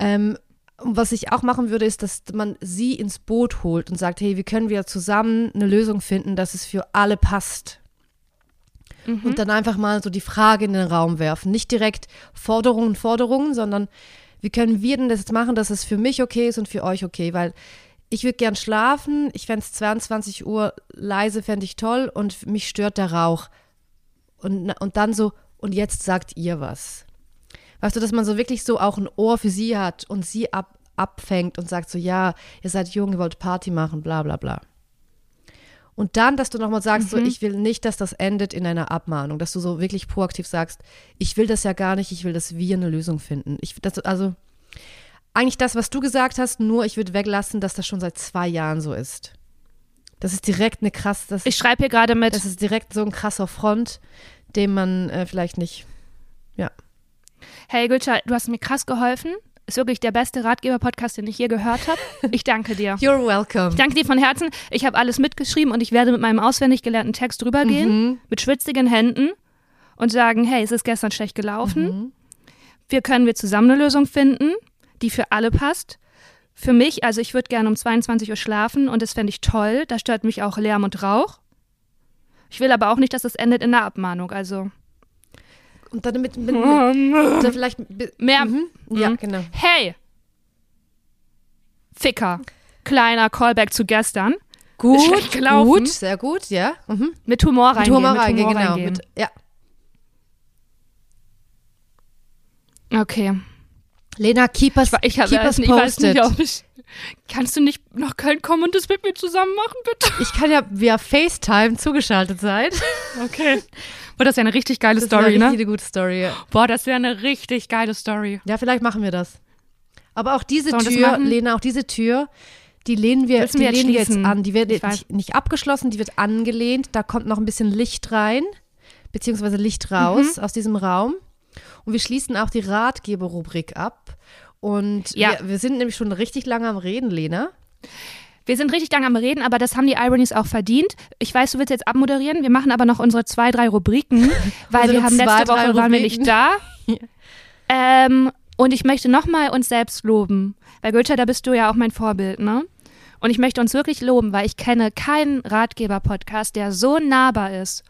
Ähm, und was ich auch machen würde, ist, dass man sie ins Boot holt und sagt, hey, wie können wir zusammen eine Lösung finden, dass es für alle passt. Mhm. Und dann einfach mal so die Frage in den Raum werfen. Nicht direkt Forderungen, Forderungen, sondern wie können wir denn das jetzt machen, dass es für mich okay ist und für euch okay? Weil ich würde gern schlafen, ich fände es 22 Uhr leise, fände ich toll und mich stört der Rauch. Und, und dann so, und jetzt sagt ihr was. Weißt du, dass man so wirklich so auch ein Ohr für sie hat und sie ab, abfängt und sagt so, ja, ihr seid jung, ihr wollt Party machen, bla bla bla. Und dann, dass du nochmal sagst, mhm. so, ich will nicht, dass das endet in einer Abmahnung, dass du so wirklich proaktiv sagst, ich will das ja gar nicht, ich will, dass wir eine Lösung finden. Ich, das, also, eigentlich das, was du gesagt hast, nur ich würde weglassen, dass das schon seit zwei Jahren so ist. Das ist direkt eine krass. Das, ich schreibe hier gerade mit. Das ist direkt so ein krasser Front, den man äh, vielleicht nicht. Ja. Hey Gülscha, du hast mir krass geholfen. Ist wirklich der beste Ratgeber-Podcast, den ich je gehört habe. Ich danke dir. You're welcome. Ich danke dir von Herzen. Ich habe alles mitgeschrieben und ich werde mit meinem auswendig gelernten Text rübergehen, mhm. mit schwitzigen Händen und sagen, hey, es ist gestern schlecht gelaufen. Mhm. Wir können wir zusammen eine Lösung finden die für alle passt. Für mich, also ich würde gerne um 22 Uhr schlafen und das fände ich toll. Da stört mich auch Lärm und Rauch. Ich will aber auch nicht, dass es endet in einer Abmahnung. Also. Und dann mit, mit, mit dann vielleicht mehr. Mhm. Ja, mhm. genau. Hey! Ficker. Kleiner Callback zu gestern. Gut, gut, sehr gut, ja. Mhm. Mit Humor reingehen. Mit Humor reingehen, genau. Reingehen. Mit, ja. Okay. Lena, keep us, ich, ich, keep us nicht, posted. Nicht, ich, kannst du nicht nach Köln kommen und das mit mir zusammen machen, bitte? Ich kann ja via FaceTime zugeschaltet sein. Okay. Boah, das wäre eine richtig geile das Story, ne? Das wäre eine gute Story. Boah, das wäre eine richtig geile Story. Ja, vielleicht machen wir das. Aber auch diese Sollen Tür, Lena, auch diese Tür, die lehnen wir, die wir lehnen wir jetzt an. Die wird nicht, nicht, abgeschlossen, die wird angelehnt. Da kommt noch ein bisschen Licht rein, beziehungsweise Licht raus mhm. aus diesem Raum. Und wir schließen auch die Ratgeberrubrik ab. Und ja. wir, wir sind nämlich schon richtig lange am Reden, Lena. Wir sind richtig lange am Reden, aber das haben die Ironies auch verdient. Ich weiß, du willst jetzt abmoderieren. Wir machen aber noch unsere zwei, drei Rubriken, weil also wir haben zwei, letzte Woche waren wir nicht da. ja. ähm, und ich möchte nochmal uns selbst loben. Weil Goethe, da bist du ja auch mein Vorbild, ne? Und ich möchte uns wirklich loben, weil ich kenne keinen Ratgeber-Podcast, der so nahbar ist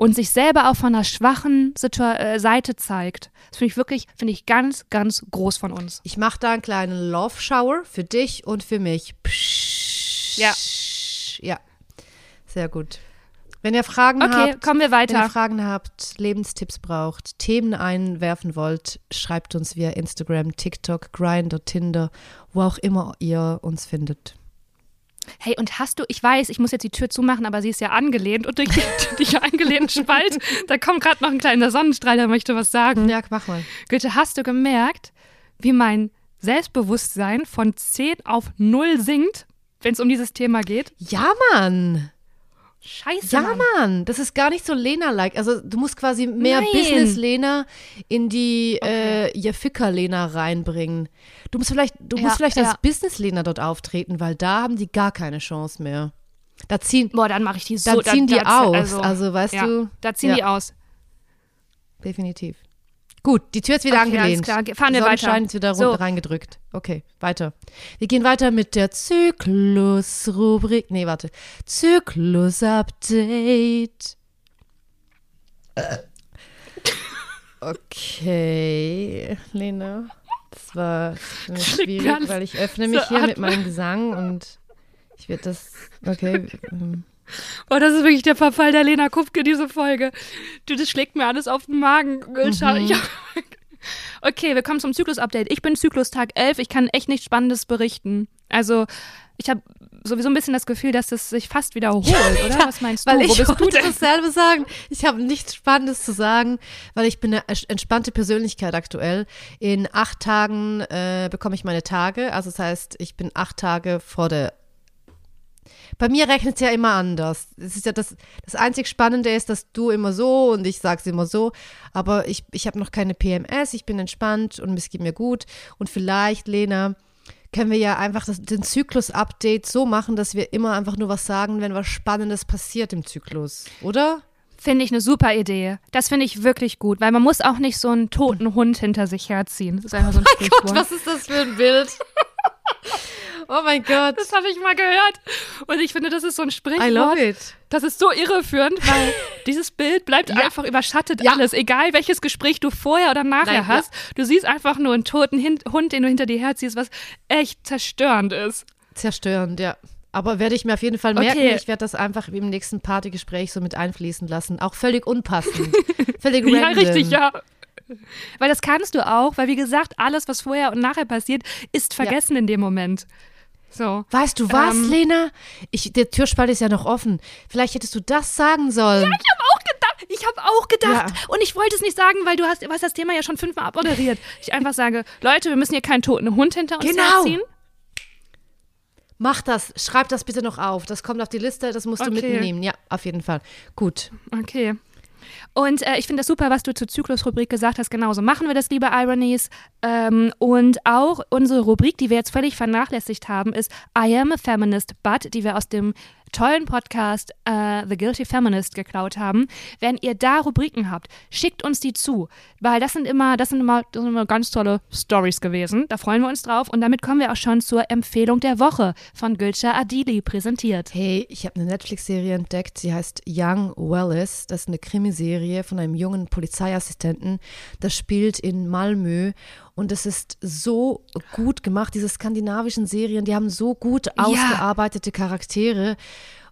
und sich selber auch von einer schwachen Situa äh, Seite zeigt. Das finde ich wirklich, finde ich ganz, ganz groß von uns. Ich mache da einen kleinen Love Shower für dich und für mich. Psch, ja. Ja. Sehr gut. Wenn ihr Fragen okay, habt, kommen wir weiter. Wenn ihr Fragen habt, Lebenstipps braucht, Themen einwerfen wollt, schreibt uns via Instagram, TikTok, Grindr, Tinder, wo auch immer ihr uns findet. Hey, und hast du, ich weiß, ich muss jetzt die Tür zumachen, aber sie ist ja angelehnt und durch die angelehnten Spalt, da kommt gerade noch ein kleiner Sonnenstrahl, der möchte was sagen. Ja, mach mal. Goethe, hast du gemerkt, wie mein Selbstbewusstsein von 10 auf 0 sinkt, wenn es um dieses Thema geht? Ja, Mann. Scheiße. Ja, Mann. Mann. das ist gar nicht so Lena-like. Also du musst quasi mehr Business-Lena in die okay. äh, Ficker-Lena reinbringen. Du musst vielleicht, du ja, musst vielleicht ja. als Business-Lena dort auftreten, weil da haben die gar keine Chance mehr. Da ziehen, Boah, dann mache ich die so. Da ziehen da, die da, aus. Also, also weißt ja, du. Da ziehen die aus. Definitiv. Gut, die Tür ist wieder okay, angelehnt. Alles klar. Fahren wir Sonnenschein weiter. ist wieder so. reingedrückt. Okay, weiter. Wir gehen weiter mit der Zyklus-Rubrik. Nee, warte. Zyklus-Update. Okay, Lena. Das war schwierig, weil ich öffne mich so hier mit meinem Gesang und ich werde das. Okay. Oh, das ist wirklich der Verfall der Lena Kupke, diese Folge. Du, das schlägt mir alles auf den Magen. Mhm. Okay, wir kommen zum Zyklus-Update. Ich bin Zyklus-Tag 11. Ich kann echt nichts Spannendes berichten. Also, ich habe sowieso ein bisschen das Gefühl, dass es sich fast wiederholt, oder? Was meinst du? Weil ich du wollte denn? dasselbe sagen. Ich habe nichts Spannendes zu sagen, weil ich bin eine ents- entspannte Persönlichkeit aktuell. In acht Tagen äh, bekomme ich meine Tage. Also das heißt, ich bin acht Tage vor der. Bei mir rechnet es ja immer anders. Es ist ja das, das einzig Spannende ist, dass du immer so und ich sag's immer so. Aber ich, ich habe noch keine PMS, ich bin entspannt und es geht mir gut. Und vielleicht, Lena, können wir ja einfach das, den Zyklus-Update so machen, dass wir immer einfach nur was sagen, wenn was Spannendes passiert im Zyklus, oder? Finde ich eine super Idee. Das finde ich wirklich gut, weil man muss auch nicht so einen toten Hund hinter sich herziehen. Das ist einfach so ein Sprichwort. Gott, was ist das für ein Bild? oh mein Gott. das habe ich mal gehört. Und ich finde, das ist so ein Sprichwort. I love it. Das ist so irreführend, weil dieses Bild bleibt einfach überschattet Ja. alles. Egal welches Gespräch du vorher oder nachher Nein, hast, du siehst einfach nur einen toten Hin Hund, den du hinter dir herziehst, was echt zerstörend ist. Zerstörend, ja. Aber werde ich mir auf jeden Fall Okay. merken. Ich werde das einfach im nächsten Partygespräch so mit einfließen lassen. Auch völlig unpassend. völlig Ja, random. richtig, ja. Weil das kannst du auch, weil wie gesagt, alles, was vorher und nachher passiert, ist vergessen in dem Moment. So. Weißt du was, Ähm. Lena? Ich, der Türspalt ist ja noch offen. Vielleicht hättest du das sagen sollen. Ich habe auch gedacht, ich habe auch gedacht. Ja. Und ich wollte es nicht sagen, weil du hast, du hast das Thema ja schon fünfmal abmoderiert. Ich einfach sage, Leute, wir müssen hier keinen toten Hund hinter uns Genau. herziehen. Mach das. Schreib das bitte noch auf. Das kommt auf die Liste. Das musst du Okay. mitnehmen. Ja, auf jeden Fall. Gut. Okay. Und äh, ich finde das super, was du zur Zyklus-Rubrik gesagt hast. Genauso machen wir das, liebe Ironies. Ähm, und auch unsere Rubrik, die wir jetzt völlig vernachlässigt haben, ist I am a Feminist, but, die wir aus dem tollen Podcast äh, The Guilty Feminist geklaut haben. Wenn ihr da Rubriken habt, schickt uns die zu, weil das sind immer, das sind immer, das sind immer ganz tolle Stories gewesen. Da freuen wir uns drauf und damit kommen wir auch schon zur Empfehlung der Woche von Gülscha Adili präsentiert. Hey, ich habe eine Netflix-Serie entdeckt. Sie heißt Young Wallace. Das ist eine Krimiserie von einem jungen Polizeiassistenten. Das spielt in Malmö. Und es ist so gut gemacht. Diese skandinavischen Serien, die haben so gut ausgearbeitete Charaktere.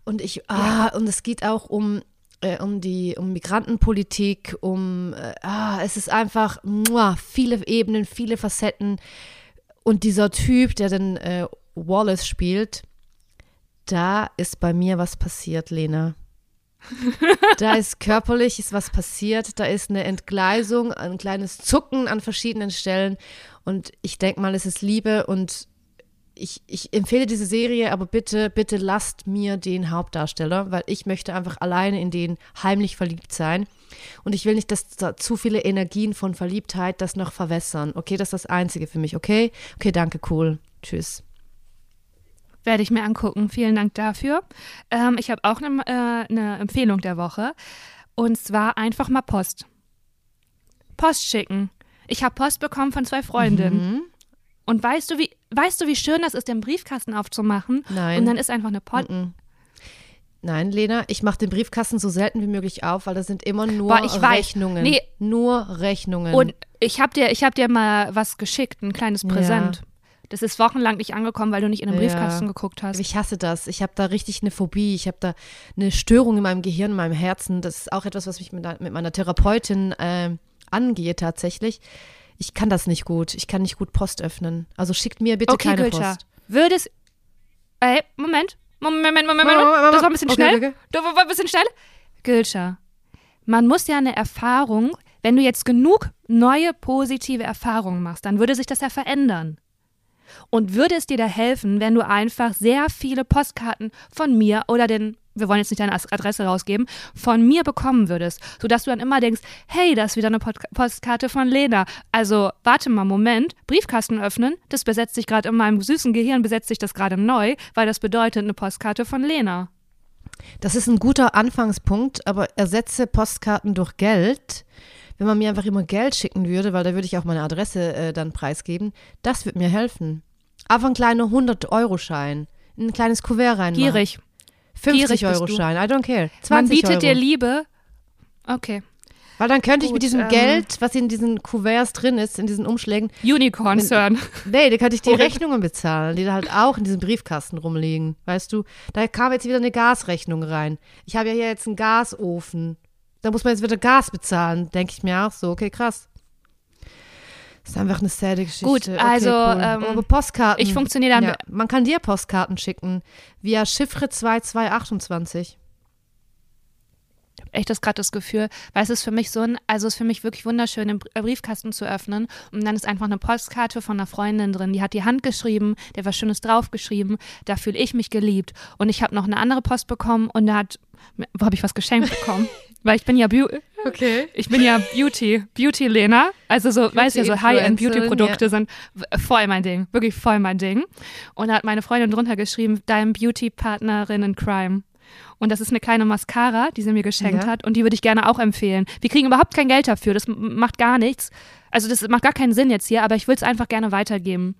Und ich, ah, und es geht auch um äh, um die um Migrantenpolitik, um äh, ah, es ist einfach muah, viele Ebenen, viele Facetten. Und dieser Typ, der den äh, Wallace spielt, da ist bei mir was passiert, Lena. Da ist körperlich ist was passiert, da ist eine Entgleisung, ein kleines Zucken an verschiedenen Stellen und ich denke mal, es ist Liebe und ich, ich empfehle diese Serie, aber bitte, bitte lasst mir den Hauptdarsteller, weil ich möchte einfach alleine in den heimlich verliebt sein und ich will nicht, dass da zu viele Energien von Verliebtheit das noch verwässern. Okay, das ist das Einzige für mich, okay? Okay, danke, cool. Tschüss. Werde ich mir angucken. Vielen Dank dafür. Ähm, ich habe auch eine äh, ne Empfehlung der Woche. Und zwar einfach mal Post. Post schicken. Ich habe Post bekommen von zwei Freundinnen. Mhm. Und weißt du, wie, weißt du, wie schön das ist, den Briefkasten aufzumachen? Nein. Und dann ist einfach eine Post. Mhm. Nein, Lena, ich mache den Briefkasten so selten wie möglich auf, weil da sind immer nur Boah. Rechnungen. Nee. Nur Rechnungen. Und ich habe dir, ich hab dir mal was geschickt, ein kleines Ja. Das ist wochenlang nicht angekommen, weil du nicht in den Ja. Briefkasten geguckt hast. ich hasse das. Ich habe da richtig eine Phobie. Ich habe da eine Störung in meinem Gehirn, in meinem Herzen. Das ist auch etwas, was mich mit, mit meiner Therapeutin äh, angehe tatsächlich. Ich kann das nicht gut. Ich kann nicht gut Post öffnen. Also schickt mir bitte okay, keine Gülscha. Post. Würde es. Ey, Moment. Moment, Moment, Moment, Moment, Das war ein bisschen okay, schnell. okay. Das war ein bisschen schnell. Gülscha, man muss ja eine Erfahrung, wenn du jetzt genug neue positive Erfahrungen machst, dann würde sich das ja verändern. Und würde es dir da helfen, wenn du einfach sehr viele Postkarten von mir oder den, wir wollen jetzt nicht deine Adresse rausgeben, von mir bekommen würdest, sodass du dann immer denkst, hey, da ist wieder eine Postkarte von Lena. Also, warte mal, Moment, Briefkasten öffnen, das besetzt sich gerade in meinem süßen Gehirn, besetzt sich das gerade neu, weil das bedeutet eine Postkarte von Lena. Das ist ein guter Anfangspunkt, aber ersetze Postkarten durch Geld. Wenn man mir einfach immer Geld schicken würde, weil da würde ich auch meine Adresse äh, dann preisgeben, das würde mir helfen. Einfach ein kleiner 100-Euro-Schein, ein kleines Kuvert reinmachen. Gierig. Gierig bist du. 50-Euro-Schein, I don't care. 20 Man bietet Euro. dir Liebe. Okay. Weil dann könnte ich Gut, mit diesem ähm, Geld, was in diesen Kuverts drin ist, in diesen Umschlägen, Unicorn CERN. nee, da könnte ich die Rechnungen bezahlen, die da halt auch in diesem Briefkasten rumliegen. Weißt du, da kam jetzt wieder eine Gasrechnung rein. Ich habe ja hier jetzt einen Gasofen. Da muss man jetzt wieder Gas bezahlen, denke ich mir auch so. Okay, krass. Das ist einfach eine sad Geschichte. Gut, okay, also, cool. ähm, aber Postkarten. ich funktioniere dann Ja, man kann dir Postkarten schicken via Chiffre 2228. echt das gerade das Gefühl, weil es ist für mich so ein, also es ist für mich wirklich wunderschön, den äh, Briefkasten zu öffnen und dann ist einfach eine Postkarte von einer Freundin drin, die hat die Hand geschrieben, der was Schönes draufgeschrieben, da fühle ich mich geliebt und ich habe noch eine andere Post bekommen und da hat, wo habe ich was geschenkt bekommen? weil ich bin ja Beau Okay. ich bin ja Beauty, Beauty-Lena. Also so, weißt du, so High-End-Beauty-Produkte ja. sind voll mein Ding. Wirklich voll mein Ding. Und da hat meine Freundin drunter geschrieben, dein Beauty-Partnerin in Crime. Und das ist eine kleine Mascara, die sie mir geschenkt Ja. hat. Und die würde ich gerne auch empfehlen. Wir kriegen überhaupt kein Geld dafür. Das macht gar nichts. Also das macht gar keinen Sinn jetzt hier, aber ich will es einfach gerne weitergeben.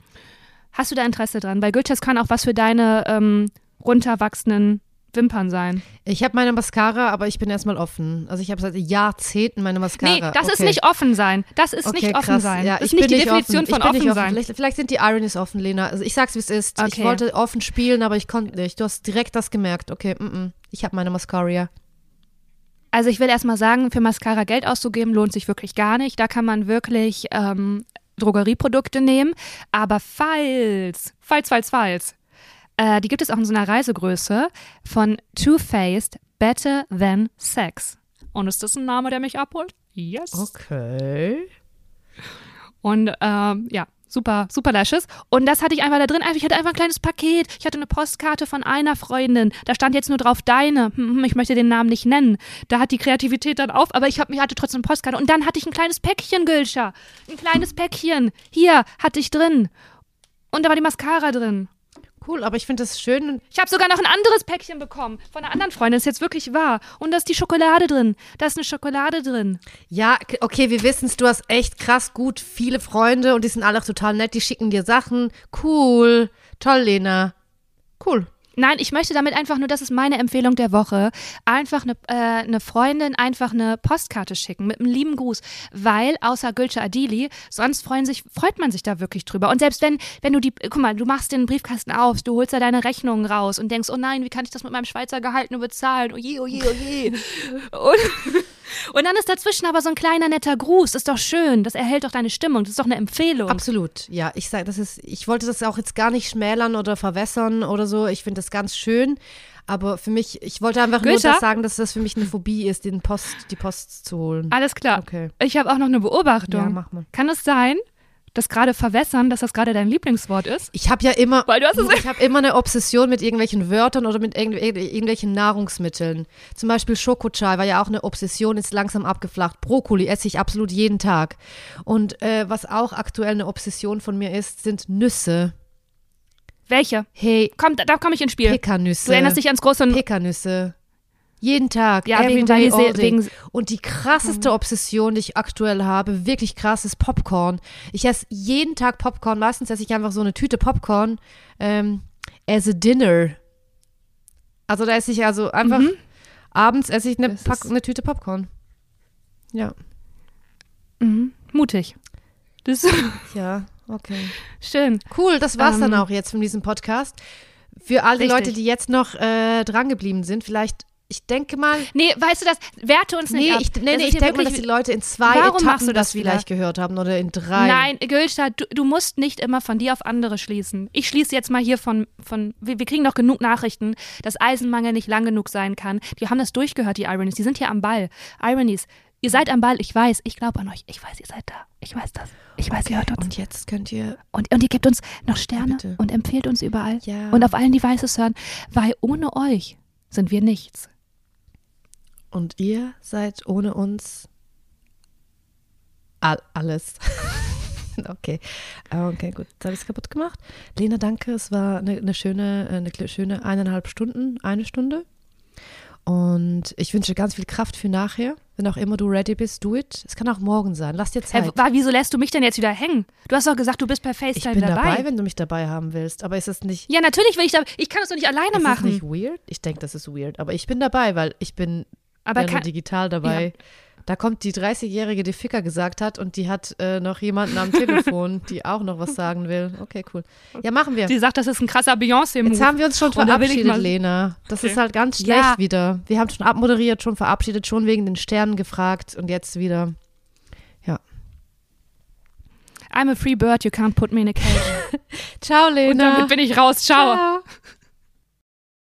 Hast du da Interesse dran? Weil Gülchas kann auch was für deine ähm, runterwachsenden Wimpern sein. Ich habe meine Mascara, aber ich bin erstmal offen. Also ich habe seit Jahrzehnten meine Mascara. Nee, das ist Okay. nicht offen sein. Das ist Okay, nicht offen krass. sein. Ja, das ist ich nicht die Definition offen. von ich nicht offen sein. Vielleicht, vielleicht sind die Ironies offen, Lena. Also ich sag's, wie es ist. Ich Okay. wollte offen spielen, aber ich konnte nicht. Du hast direkt das gemerkt. Okay, mm -mm. ich habe meine Mascara. Also ich will erstmal sagen, für Mascara Geld auszugeben lohnt sich wirklich gar nicht. Da kann man wirklich ähm, Drogerieprodukte nehmen. Aber falls, falls, falls, falls, äh, die gibt es auch in so einer Reisegröße von Too Faced Better Than Sex. Und ist das ein Name, der mich abholt? Yes. Okay. Und ähm, ja, super, super Lashes. Und das hatte ich einfach da drin. Ich hatte einfach ein kleines Paket. Ich hatte eine Postkarte von einer Freundin. Da stand jetzt nur drauf deine. Hm, hm, Ich möchte den Namen nicht nennen. Da hat die Kreativität dann auf, aber ich hab, ich hatte trotzdem eine Postkarte. Und dann hatte ich ein kleines Päckchen, Gülscha. Ein kleines Päckchen. Hier hatte ich drin. Und da war die Mascara drin. Cool, aber ich finde das schön. Ich habe sogar noch ein anderes Päckchen bekommen von einer anderen Freundin. Das ist jetzt wirklich wahr. Und da ist die Schokolade drin. Da ist eine Schokolade drin. Ja, okay, wir wissen's. Du hast echt krass gut viele Freunde und die sind alle auch total nett. Die schicken dir Sachen. Cool. Toll, Lena. Cool. Nein, ich möchte damit einfach nur, das ist meine Empfehlung der Woche, einfach eine, äh, eine Freundin einfach eine Postkarte schicken mit einem lieben Gruß, weil außer Gülce Adili, sonst freuen sich, freut man sich da wirklich drüber. Und selbst wenn, wenn du die, guck mal, du machst den Briefkasten auf, du holst da deine Rechnungen raus und denkst, oh nein, wie kann ich das mit meinem Schweizer Gehalt nur bezahlen? Oh je, oh je, oh je. und, und dann ist dazwischen aber so ein kleiner netter Gruß, ist doch schön, das erhält doch deine Stimmung, das ist doch eine Empfehlung. Absolut. Ja, ich sag, das ist, ich wollte das auch jetzt gar nicht schmälern oder verwässern oder so. Ich finde das ganz schön. Aber für mich, ich wollte einfach nur Gülscha? das sagen, dass das für mich eine Phobie ist, den Post, die Post zu holen. Alles klar. Okay. Ich habe auch noch eine Beobachtung. Ja, mach mal. Kann es sein, dass gerade verwässern, dass das gerade dein Lieblingswort ist? Ich habe ja immer, Weil du hast es- ich habe immer eine Obsession mit irgendwelchen Wörtern oder mit irgendw irgendw- irgendwelchen Nahrungsmitteln. Zum Beispiel Schokochai war ja auch eine Obsession, ist langsam abgeflacht. Brokkoli esse ich absolut jeden Tag. Und äh, was auch aktuell eine Obsession von mir ist, sind Nüsse. Welche? Hey, Komm, da, da komme ich ins Spiel. Pekannüsse. Du erinnerst dich ans große. Pekannüsse. Jeden Tag, Ja, wegen day, all day. wegen- Und die krasseste Obsession, die ich aktuell habe, wirklich krass, ist Popcorn. Ich esse jeden Tag Popcorn. Meistens esse ich einfach so eine Tüte Popcorn ähm, as a dinner. Also da esse ich also einfach, abends esse ich eine, Pack, eine Tüte Popcorn. Ja, Mhm. Mutig. Das ja, okay. schön. Cool, das war's dann Ähm, auch jetzt von diesem Podcast. Für all die richtig. Leute, die jetzt noch äh, drangeblieben sind, vielleicht, ich denke mal, Nee, weißt du das? Werte uns nicht Nee, ab. ich, nee, nee, ich denke mal, dass die Leute in zwei Warum Etappen machst du das das vielleicht gehört haben oder in drei. Nein, Gülstadt, du, du musst nicht immer von dir auf andere schließen. Ich schließe jetzt mal hier von, von wir, wir kriegen noch genug Nachrichten, dass Eisenmangel nicht lang genug sein kann. Die haben das durchgehört, die Ironies. Die sind hier am Ball. Ironies, ihr seid am Ball. Ich weiß, ich glaube an euch. Ich weiß, ihr seid da. Ich weiß das. Ich weiß, ihr hört uns. Und jetzt könnt ihr, Und, und ihr gebt uns noch Sterne bitte. und empfehlt uns überall. Ja. Und auf allen Devices hören, weil ohne euch sind wir nichts. Und ihr seid ohne uns all, alles. okay. Ah, Okay, gut. Jetzt habe ich es kaputt gemacht. Lena, danke. Es war eine, eine schöne, eine schöne eineinhalb Stunden, eine Stunde. Und ich wünsche ganz viel Kraft für nachher. Wenn auch immer du ready bist, do it. Es kann auch morgen sein. Lass dir Zeit. Wa- wieso lässt du mich denn jetzt wieder hängen? Du hast doch gesagt, du bist per ich FaceTime bin dabei. dabei, wenn du mich dabei haben willst. Aber ist es nicht, Ja, natürlich will ich da. Ich kann das doch nicht alleine ist es machen. nicht weird? Ich denke, das ist weird. Aber ich bin dabei, weil ich bin aber ja kann, digital dabei. Da kommt die 30-Jährige, die Ficker gesagt hat und die hat äh, noch jemanden am Telefon, die auch noch was sagen will. Okay, cool. Ja, machen wir. Die sagt, das ist ein krasser Beyoncé-Move. Jetzt haben wir uns schon Und verabschiedet, mal- Lena. Das Okay. ist halt ganz schlecht Ja. wieder. Wir haben schon abmoderiert, schon verabschiedet, schon wegen den Sternen gefragt und jetzt wieder. I'm a free bird, you can't put me in a cage. Ciao, Und Lena. damit bin ich raus. Ciao. Ciao.